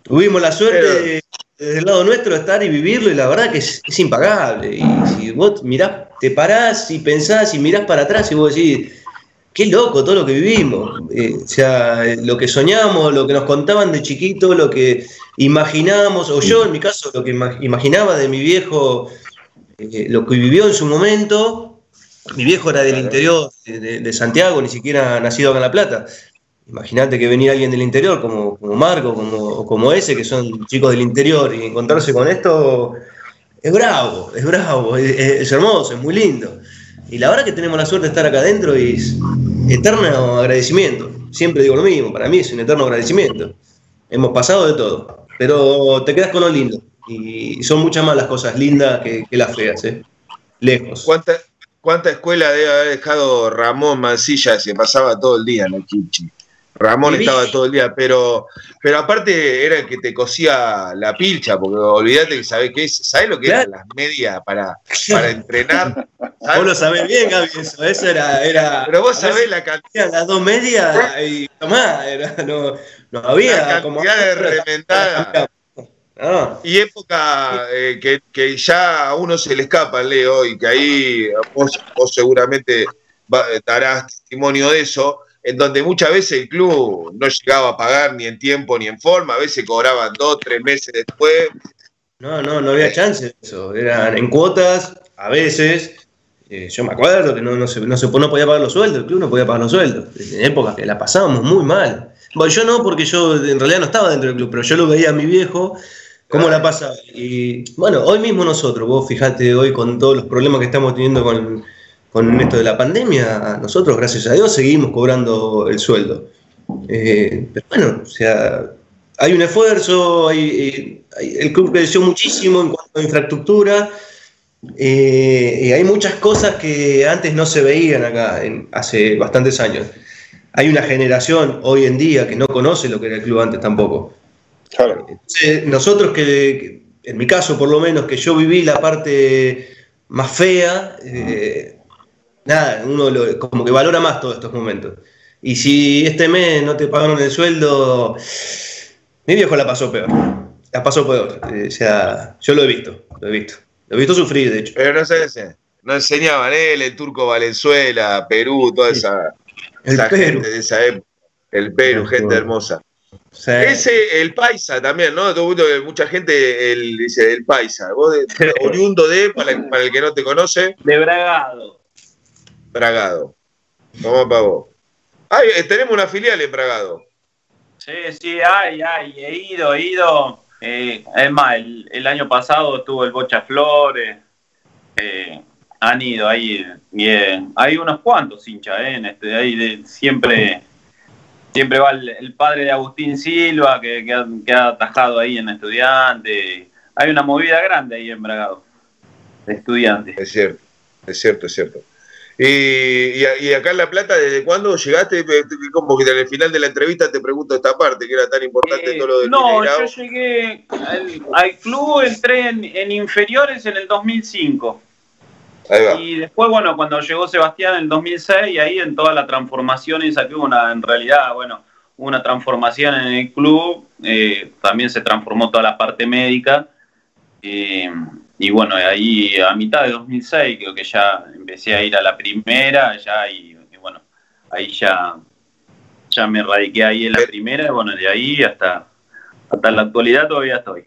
Tuvimos la suerte desde el lado nuestro de estar y vivirlo y la verdad que es, impagable. Y si vos mirás, te parás y pensás y mirás para atrás y vos decís, qué loco todo lo que vivimos. Eh, o sea, lo que soñamos, lo que nos contaban de chiquito, lo que imaginábamos, o yo en mi caso, lo que imaginaba de mi viejo, eh, lo que vivió en su momento. Mi viejo era del interior de, Santiago, ni siquiera nacido acá en La Plata. Imagínate que venía alguien del interior, como, como Marco, como, como ese, que son chicos del interior, y encontrarse con esto es bravo, es bravo, es, hermoso, es muy lindo. Y la verdad que tenemos la suerte de estar acá adentro es eterno agradecimiento. Siempre digo lo mismo, para mí es un eterno agradecimiento. Hemos pasado de todo, pero te quedas con lo lindo. Y son muchas más las cosas lindas que, las feas, ¿eh? Lejos. ¿Cuánta, ¿Cuánta escuela debe haber dejado Ramón Mancilla? Se pasaba todo el día en el Kimchi. Ramón estaba todo el día, pero, pero aparte era el que te cosía la pilcha, porque olvídate que sabes qué es, ¿sabes lo que eran las medias para, para entrenar? Vos lo sabés bien, Gaby, eso, eso era, era. Pero vos sabés la cantidad. Las dos medias y tomá, era, no, no había la cantidad como. de remendada. Ah. Y época eh, que, que, ya a uno se le escapa, Leo, y que ahí vos, vos seguramente darás testimonio de eso en donde muchas veces el club no llegaba a pagar ni en tiempo ni en forma, a veces cobraban dos, tres meses después. No, no, no había chance eso. Eran en cuotas, a veces. Eh, yo me acuerdo que no, no, se, no, se, no podía pagar los sueldos, el club no podía pagar los sueldos. En épocas que la pasábamos muy mal. Bueno, yo no, porque yo en realidad no estaba dentro del club, pero yo lo veía a mi viejo, cómo la pasaba. Y bueno, hoy mismo nosotros, vos fijate hoy con todos los problemas que estamos teniendo con con esto de la pandemia, nosotros, gracias a Dios, seguimos cobrando el sueldo. Eh, pero bueno, o sea, hay un esfuerzo, hay, el club creció muchísimo en cuanto a infraestructura, eh, y hay muchas cosas que antes no se veían acá, en, hace bastantes años. Hay una generación hoy en día que no conoce lo que era el club antes tampoco. Claro. nosotros que, en mi caso por lo menos, que yo viví la parte más fea, eh, nada, uno como que valora más todos estos momentos. Y si este mes no te pagaron el sueldo, mi viejo la pasó peor. La pasó peor. Eh, o sea, yo lo he visto, lo he visto. Lo he visto sufrir, de hecho. Pero no sé, no enseñaban él, el turco Valenzuela, Perú, toda esa, el Perú. de esa época. El Perú, gente hermosa. Ese, el paisa también, ¿no? Mucha gente el, dice el paisa. Vos de, oriundo de, para, para el que no te conoce. De Bragado. Bragado. Vamos para vos. Eh, tenemos una filial en Bragado. Sí, sí, hay, hay, he ido, he ido. Eh, es más, el, año pasado estuvo el Bocha Flores. Eh, han ido ahí, bien. Hay unos cuantos hinchas, ¿eh? En este, ahí de, siempre, siempre va el, padre de Agustín Silva, que, que, ha, atajado ahí en Estudiante. Hay una movida grande ahí en Bragado, de estudiantes. Es cierto, es cierto, es cierto. Y, y, acá en La Plata, ¿desde cuándo llegaste? Como que al final de la entrevista te pregunto esta parte, que era tan importante todo lo de No, yo llegué al, club, entré en, inferiores en el 2005. Ahí va. Y después, bueno, cuando llegó Sebastián en el 2006, y ahí en toda la transformación esa que hubo una, en realidad, bueno, una transformación en el club, eh, también se transformó toda la parte médica. Eh, y bueno, ahí a mitad de 2006 creo que ya empecé a ir a la primera, ya y, bueno, ahí ya, ya me radiqué ahí en la primera, y bueno, de ahí hasta, hasta la actualidad todavía estoy.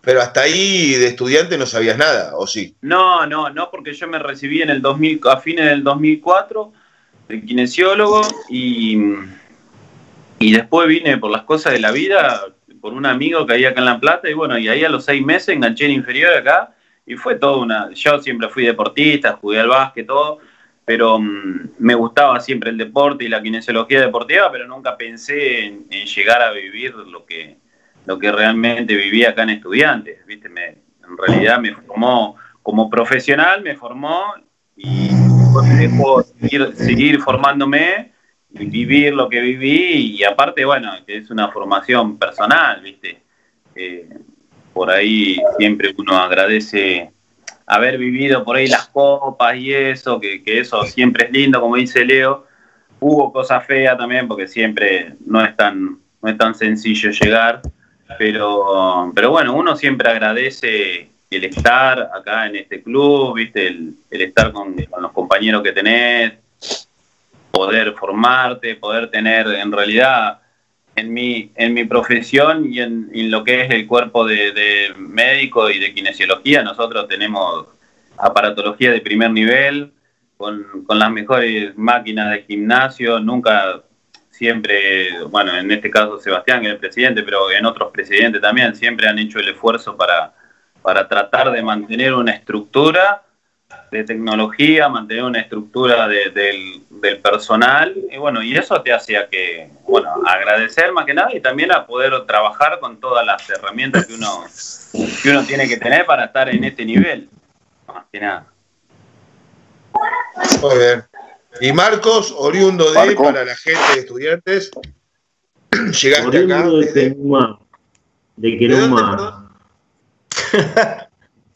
Pero hasta ahí de estudiante no sabías nada, ¿o sí? No, no, no, porque yo me recibí en el 2000, a fines del 2004 de kinesiólogo y, y después vine por las cosas de la vida, por un amigo que había acá en La Plata y bueno, y ahí a los seis meses enganché en inferior acá y fue todo una... Yo siempre fui deportista, jugué al básquet, todo, pero mm, me gustaba siempre el deporte y la kinesiología deportiva, pero nunca pensé en, llegar a vivir lo que, lo que realmente vivía acá en Estudiantes, ¿viste? Me, en realidad me formó como profesional, me formó y me dejó seguir formándome vivir lo que viví y aparte, bueno, que es una formación personal, ¿viste? Por ahí siempre uno agradece haber vivido por ahí las copas y eso, que, eso siempre es lindo, como dice Leo. Hubo cosas feas también, porque siempre no es tan, no es tan sencillo llegar, pero, pero bueno, uno siempre agradece el estar acá en este club, ¿viste? El, estar con, con los compañeros que tenés, poder formarte, poder tener en realidad en mi, en mi profesión y en, lo que es el cuerpo de, médico y de kinesiología, nosotros tenemos aparatología de primer nivel, con, con, las mejores máquinas de gimnasio, nunca siempre, bueno, en este caso Sebastián, que es el presidente, pero en otros presidentes también, siempre han hecho el esfuerzo para, para tratar de mantener una estructura de tecnología, mantener una estructura del, personal, y bueno, y eso te hacía que, bueno, agradecer más que nada y también a poder trabajar con todas las herramientas que uno, que uno tiene que tener para estar en este nivel, más que nada. Muy bien. Y Marcos, oriundo de, para la gente de estudiantes, llegaste acá. De desde... de Queruma.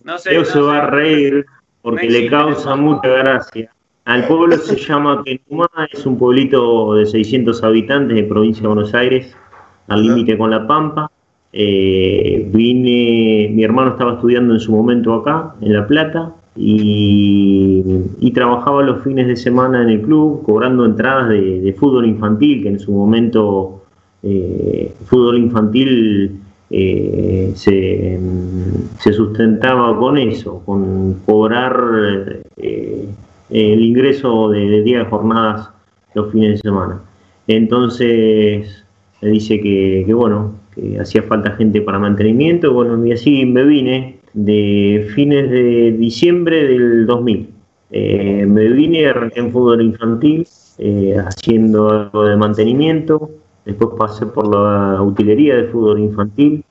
no sé. se va a reír porque le causa mucha gracia. Al pueblo se llama Quenuma, es un pueblito de 600 habitantes de provincia de Buenos Aires, al límite con La Pampa. Eh, vine, mi hermano estaba estudiando en su momento acá, en La Plata, y, trabajaba los fines de semana en el club, cobrando entradas de, fútbol infantil, que en su momento eh, fútbol infantil eh, se, sustentaba con eso, con cobrar eh, el ingreso de, de jornadas los fines de semana. Entonces me dice que, bueno, que hacía falta gente para mantenimiento, bueno, y así me vine de fines de diciembre del 2000. Eh, me vine, arranqué en fútbol infantil, haciendo algo de mantenimiento, Después pasé por la utilería de fútbol infantil.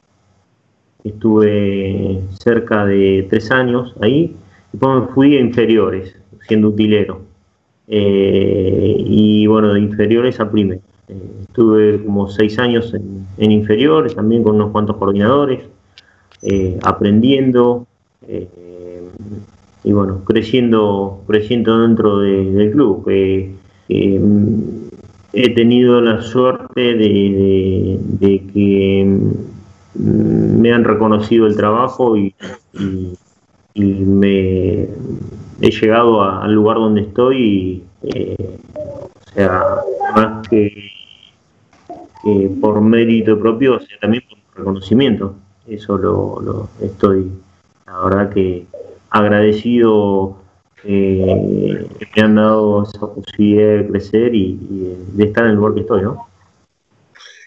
Estuve cerca de tres años ahí. Después me fui a inferiores, siendo utilero. Eh, y bueno, de inferiores a primer. Eh, estuve como seis años en, inferiores, también con unos cuantos coordinadores, eh, aprendiendo y bueno, creciendo, creciendo dentro del club he tenido la suerte de, que mm, me han reconocido el trabajo y, me he llegado al lugar donde estoy eh, o sea más que, por mérito propio o sea también por reconocimiento. Eso lo, lo estoy la verdad que agradecido eh, me han dado esa posibilidad de crecer y, de estar en el lugar que estoy, ¿no?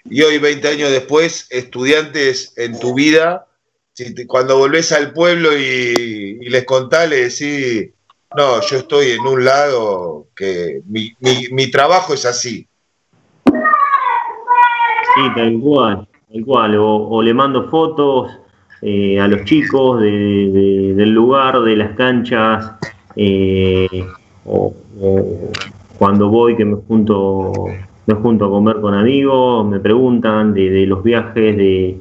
Y hoy, 20 años después, estudiantes en tu vida, cuando volvés al pueblo y, les contás, le decís, no, yo estoy en un lado que mi, trabajo es así. Sí, tal cual, tal cual. O, le mando fotos eh, a los chicos del lugar, de las canchas, eh, o, cuando voy que me junto me junto a comer con amigos, me preguntan de, los viajes, de,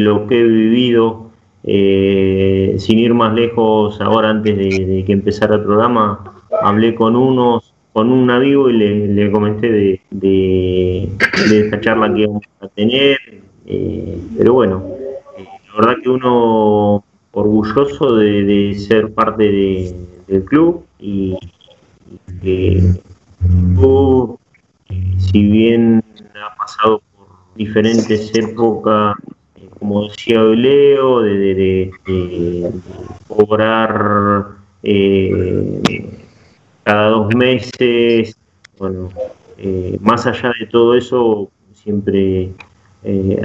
lo que he vivido. Eh, sin ir más lejos, ahora antes de, que empezara el programa, hablé con unos, con un amigo y le, comenté de, esta charla que íbamos a tener. Eh, pero bueno, la verdad que uno orgulloso de ser parte de, del club y, que tú, si bien ha pasado por diferentes épocas, eh, como decía Leo, de, cobrar eh, cada dos meses, bueno, eh, más allá de todo eso, siempre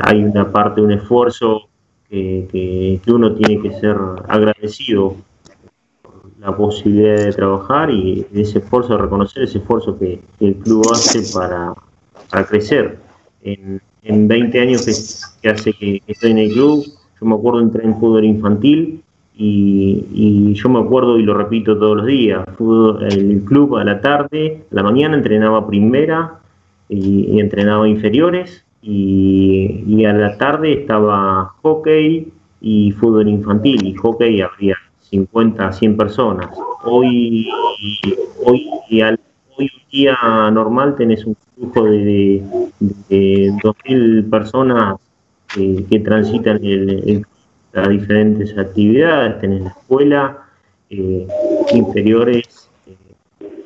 hay una parte, un esfuerzo que, que uno tiene que ser agradecido la posibilidad de trabajar y ese esfuerzo, reconocer ese esfuerzo que, el club hace para, crecer. En, 20 años que, hace que, estoy en el club, yo me acuerdo entré en fútbol infantil y, yo me acuerdo y lo repito todos los días, fútbol, el club a la tarde, a la mañana entrenaba primera y, entrenaba inferiores y, y, a la tarde estaba hockey y fútbol infantil y hockey había 50 a 100 personas. Hoy, hoy, hoy un día normal tenés un flujo de, de, 2.000 personas que, transitan el, las diferentes actividades, tenés la escuela, eh, inferiores, eh,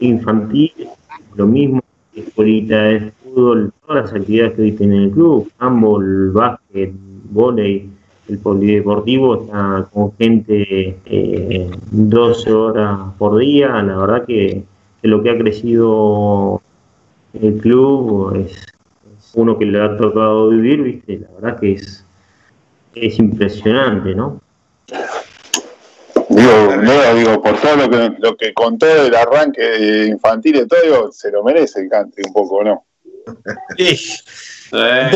infantiles, lo mismo, escuelita de fútbol, todas las actividades que hoy tiene el club, handball, básquet, volei, el polideportivo está con gente eh, 12 horas por día, la verdad que, que lo que ha crecido el club es, es uno que le ha tocado vivir, viste, la verdad que es, es impresionante, ¿no? Digo, Leo, digo, por todo lo que, lo que contó del arranque infantil y todo, digo, se lo merece el country un poco, ¿no? Sí. Eh,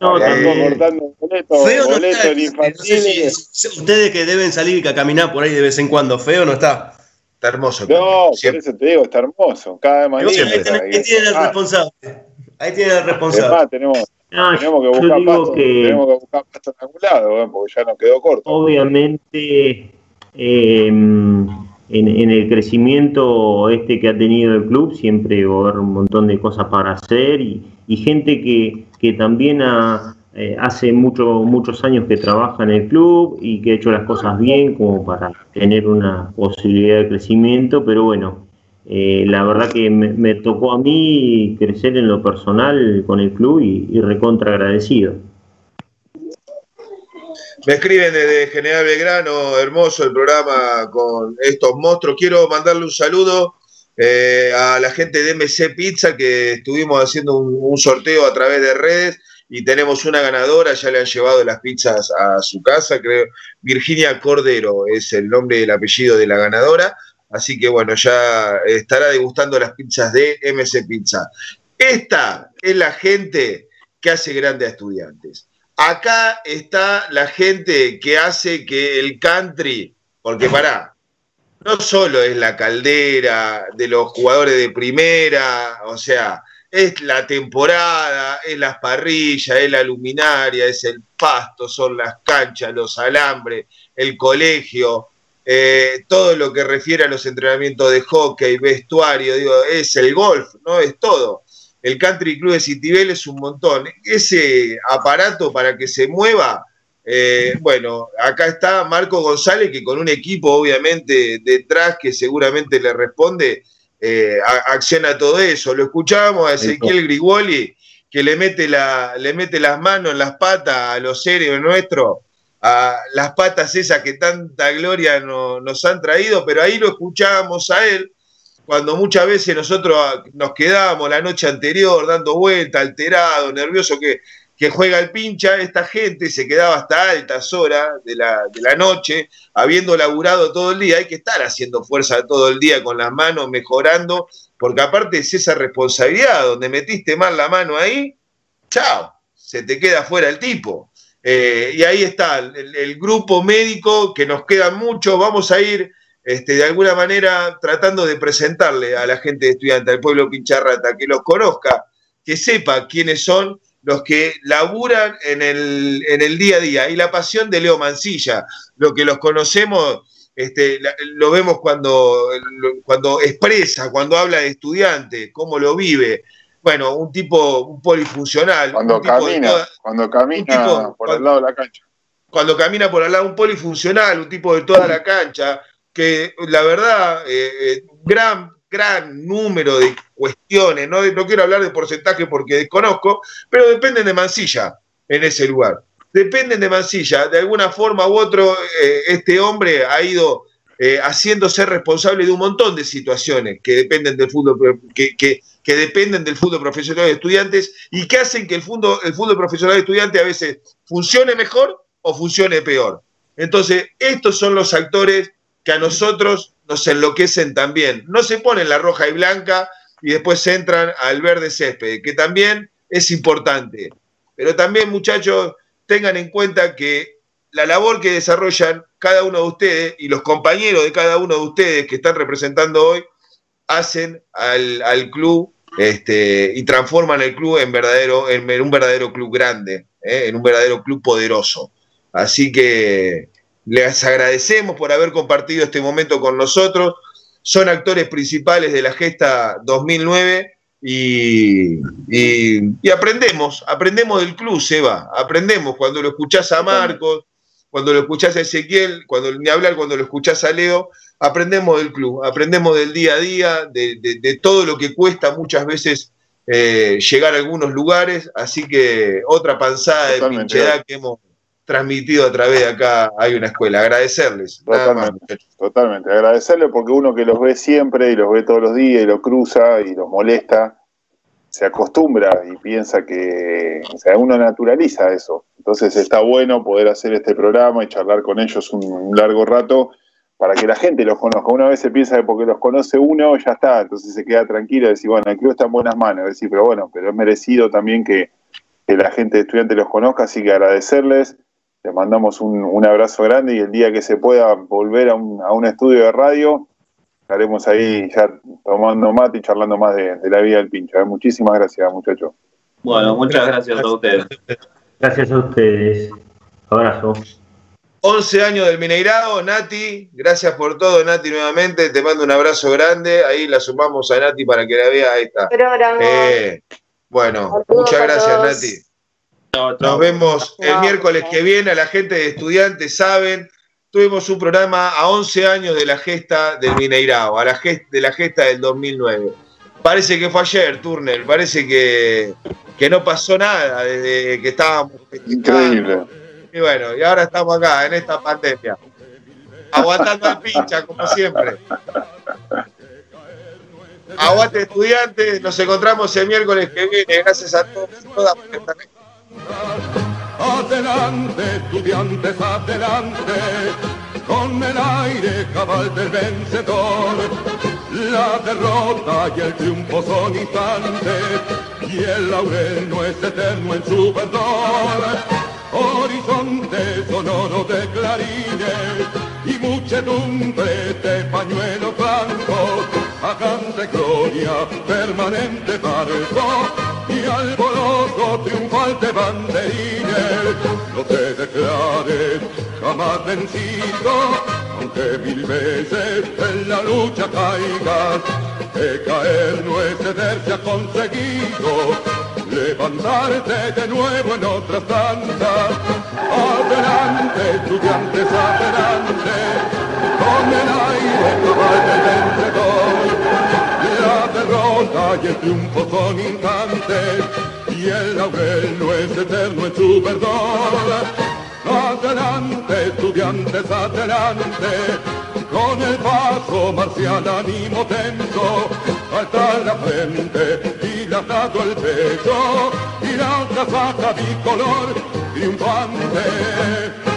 No, boleto, Feo no boleto está. en No infantil. sé si- si ustedes que deben salir a caminar por ahí de vez en cuando, feo no está. Está hermoso. No, por eso te digo, está hermoso. Cada vez más Ahí lindo. ahí tienen al Ah, responsable. Ahí tienen al es responsable. tenemos, tenemos que buscar pasto, que tenemos que buscar pasto en algún lado, ¿eh? porque ya nos quedó corto. obviamente eh, en, en el crecimiento este que ha tenido el club siempre va a haber un montón de cosas para hacer y, y gente que, que también eh, hace mucho, muchos años que trabaja en el club y que ha hecho las cosas bien como para tener una posibilidad de crecimiento, pero bueno, eh, la verdad que me, tocó a mí crecer en lo personal con el club y recontra agradecido. Me escriben desde General Belgrano, hermoso el programa con estos monstruos. Quiero mandarle un saludo eh, a la gente de MC Pizza que estuvimos haciendo un, sorteo a través de redes y tenemos una ganadora, ya le han llevado las pizzas a su casa, creo. Virginia Cordero es el nombre y el apellido de la ganadora. Así que bueno, ya estará degustando las pizzas de MC Pizza. Esta es la gente que hace grande a estudiantes. Acá está la gente que hace que el country, porque pará, no solo es la caldera de los jugadores de primera, o sea, es la temporada, es las parrillas, es la luminaria, es el pasto, son las canchas, los alambres, el colegio, eh, todo lo que refiere a los entrenamientos de hockey, vestuario, digo, es el golf, ¿no? Es todo. El Country Club de Citibel es un montón. Ese aparato para que se mueva, eh, bueno, acá está Marco González, que con un equipo obviamente detrás que seguramente le responde, eh, acciona todo eso. Lo escuchábamos a Ezequiel Grigoli, que le mete, la, le mete las manos en las patas a los serios nuestros, a las patas esas que tanta gloria no- nos han traído, pero ahí lo escuchábamos a él cuando muchas veces nosotros nos quedábamos la noche anterior dando vuelta, alterado, nervioso, que, que juega el pincha, esta gente se quedaba hasta altas horas de la, de la noche, habiendo laburado todo el día, hay que estar haciendo fuerza todo el día con las manos, mejorando, porque aparte es esa responsabilidad, donde metiste mal la mano ahí, chao, se te queda fuera el tipo. Eh, y ahí está el, el grupo médico, que nos queda mucho, vamos a ir este, de alguna manera tratando de presentarle a la gente de estudiante, al pueblo pincharrata, que los conozca, que sepa quiénes son los que laburan en el, en el día a día. Y la pasión de Leo Mancilla, lo que los conocemos, este, la- lo vemos cuando, cuando expresa, cuando habla de estudiantes, cómo lo vive. Bueno, un tipo, un polifuncional. Cuando un tipo de camina, toda- cuando camina tipo- por el lado de la cancha. cuando camina por al lado un polifuncional, un tipo de toda la cancha, que la verdad, eh, eh, gran, gran número de cuestiones, no, no quiero hablar de porcentaje porque desconozco, pero dependen de Mancilla en ese lugar. Dependen de Mancilla. De alguna forma u otro, eh, este hombre ha ido eh, haciéndose responsable de un montón de situaciones que dependen del fútbol, que, que- que dependen del fútbol profesional de estudiantes y que hacen que el fútbol, el fútbol profesional de estudiantes a veces funcione mejor o funcione peor. Entonces, estos son los actores que a nosotros nos enloquecen también. No se ponen la roja y blanca y después entran al verde césped, que también es importante. Pero también, muchachos, tengan en cuenta que la labor que desarrollan cada uno de ustedes y los compañeros de cada uno de ustedes que están representando hoy hacen al, al club este, y transforman el club en, verdadero, en, un verdadero club grande, ¿eh? en un verdadero club poderoso. Así que les agradecemos por haber compartido este momento con nosotros. Son actores principales de la gesta 2009 y, y- y aprendemos, aprendemos del club, Seba. Aprendemos cuando lo escuchás a Marcos, cuando lo escuchás a Ezequiel, cuando, ni hablar cuando lo escuchás a Leo, aprendemos del club, aprendemos del día a día, de, todo lo que cuesta muchas veces eh, llegar a algunos lugares, así que otra panzada de pinchedad que hemos transmitido a través de acá hay una escuela. Agradecerles. Totalmente, totalmente. Agradecerles porque uno que los ve siempre y los ve todos los días y los cruza y los molesta, se acostumbra y piensa que, o sea, uno naturaliza eso. Entonces está bueno poder hacer este programa y charlar con ellos un, largo rato para que la gente los conozca. Una vez se piensa que porque los conoce uno, ya está, entonces se queda tranquilo y decir, bueno, el club está en buenas manos, decir, pero bueno, pero es merecido también que, la gente de estudiantes los conozca, así que agradecerles, les mandamos un, abrazo grande y el día que se pueda volver a un, a un estudio de radio, estaremos ahí ya tomando mate y charlando más de, la vida del pincho. ¿eh? Muchísimas gracias, muchachos. Bueno, muchas gracias a ustedes. Gracias a ustedes. Abrazo. 11 años del Mineirado, Nati, gracias por todo, Nati, nuevamente, te mando un abrazo grande, ahí la sumamos a Nati para que la vea, ahí está. Eh, bueno, muchas gracias, Nati. Nos vemos el miércoles que viene, a la gente de estudiantes saben, tuvimos un programa a 11 años de la gesta del Mineirao, a la gesta, de la gesta del 2009. Parece que fue ayer, Turner, parece que, no pasó nada desde que estábamos Increíble. Y bueno, y ahora estamos acá, en esta pandemia. Aguantando al pincha, como siempre. Aguante estudiantes, nos encontramos el miércoles que viene. Gracias a todos y todas por estar Adelante, estudiantes, adelante, con el aire cabal del vencedor. La derrota y el triunfo son instantes, y el laurel no es eterno en su verdor. Horizonte sonoro de clarines y muchedumbre de pañuelos blancos, hagan de gloria permanente barco y alboroto triunfal de banderines. No te declares jamás vencido, aunque mil veces en la lucha caigas. Que caer no es ceder, se ha conseguido levantarte de nuevo en otras danzas. Adelante, estudiantes, adelante, con el aire cabal la derrota y el triunfo son instantes y el laurel no es eterno en su verdor. Adelante, estudiantes, adelante, con el paso marcial ánimo tenso, alta la frente y dado el pecho, y la casaca bicolor triunfante.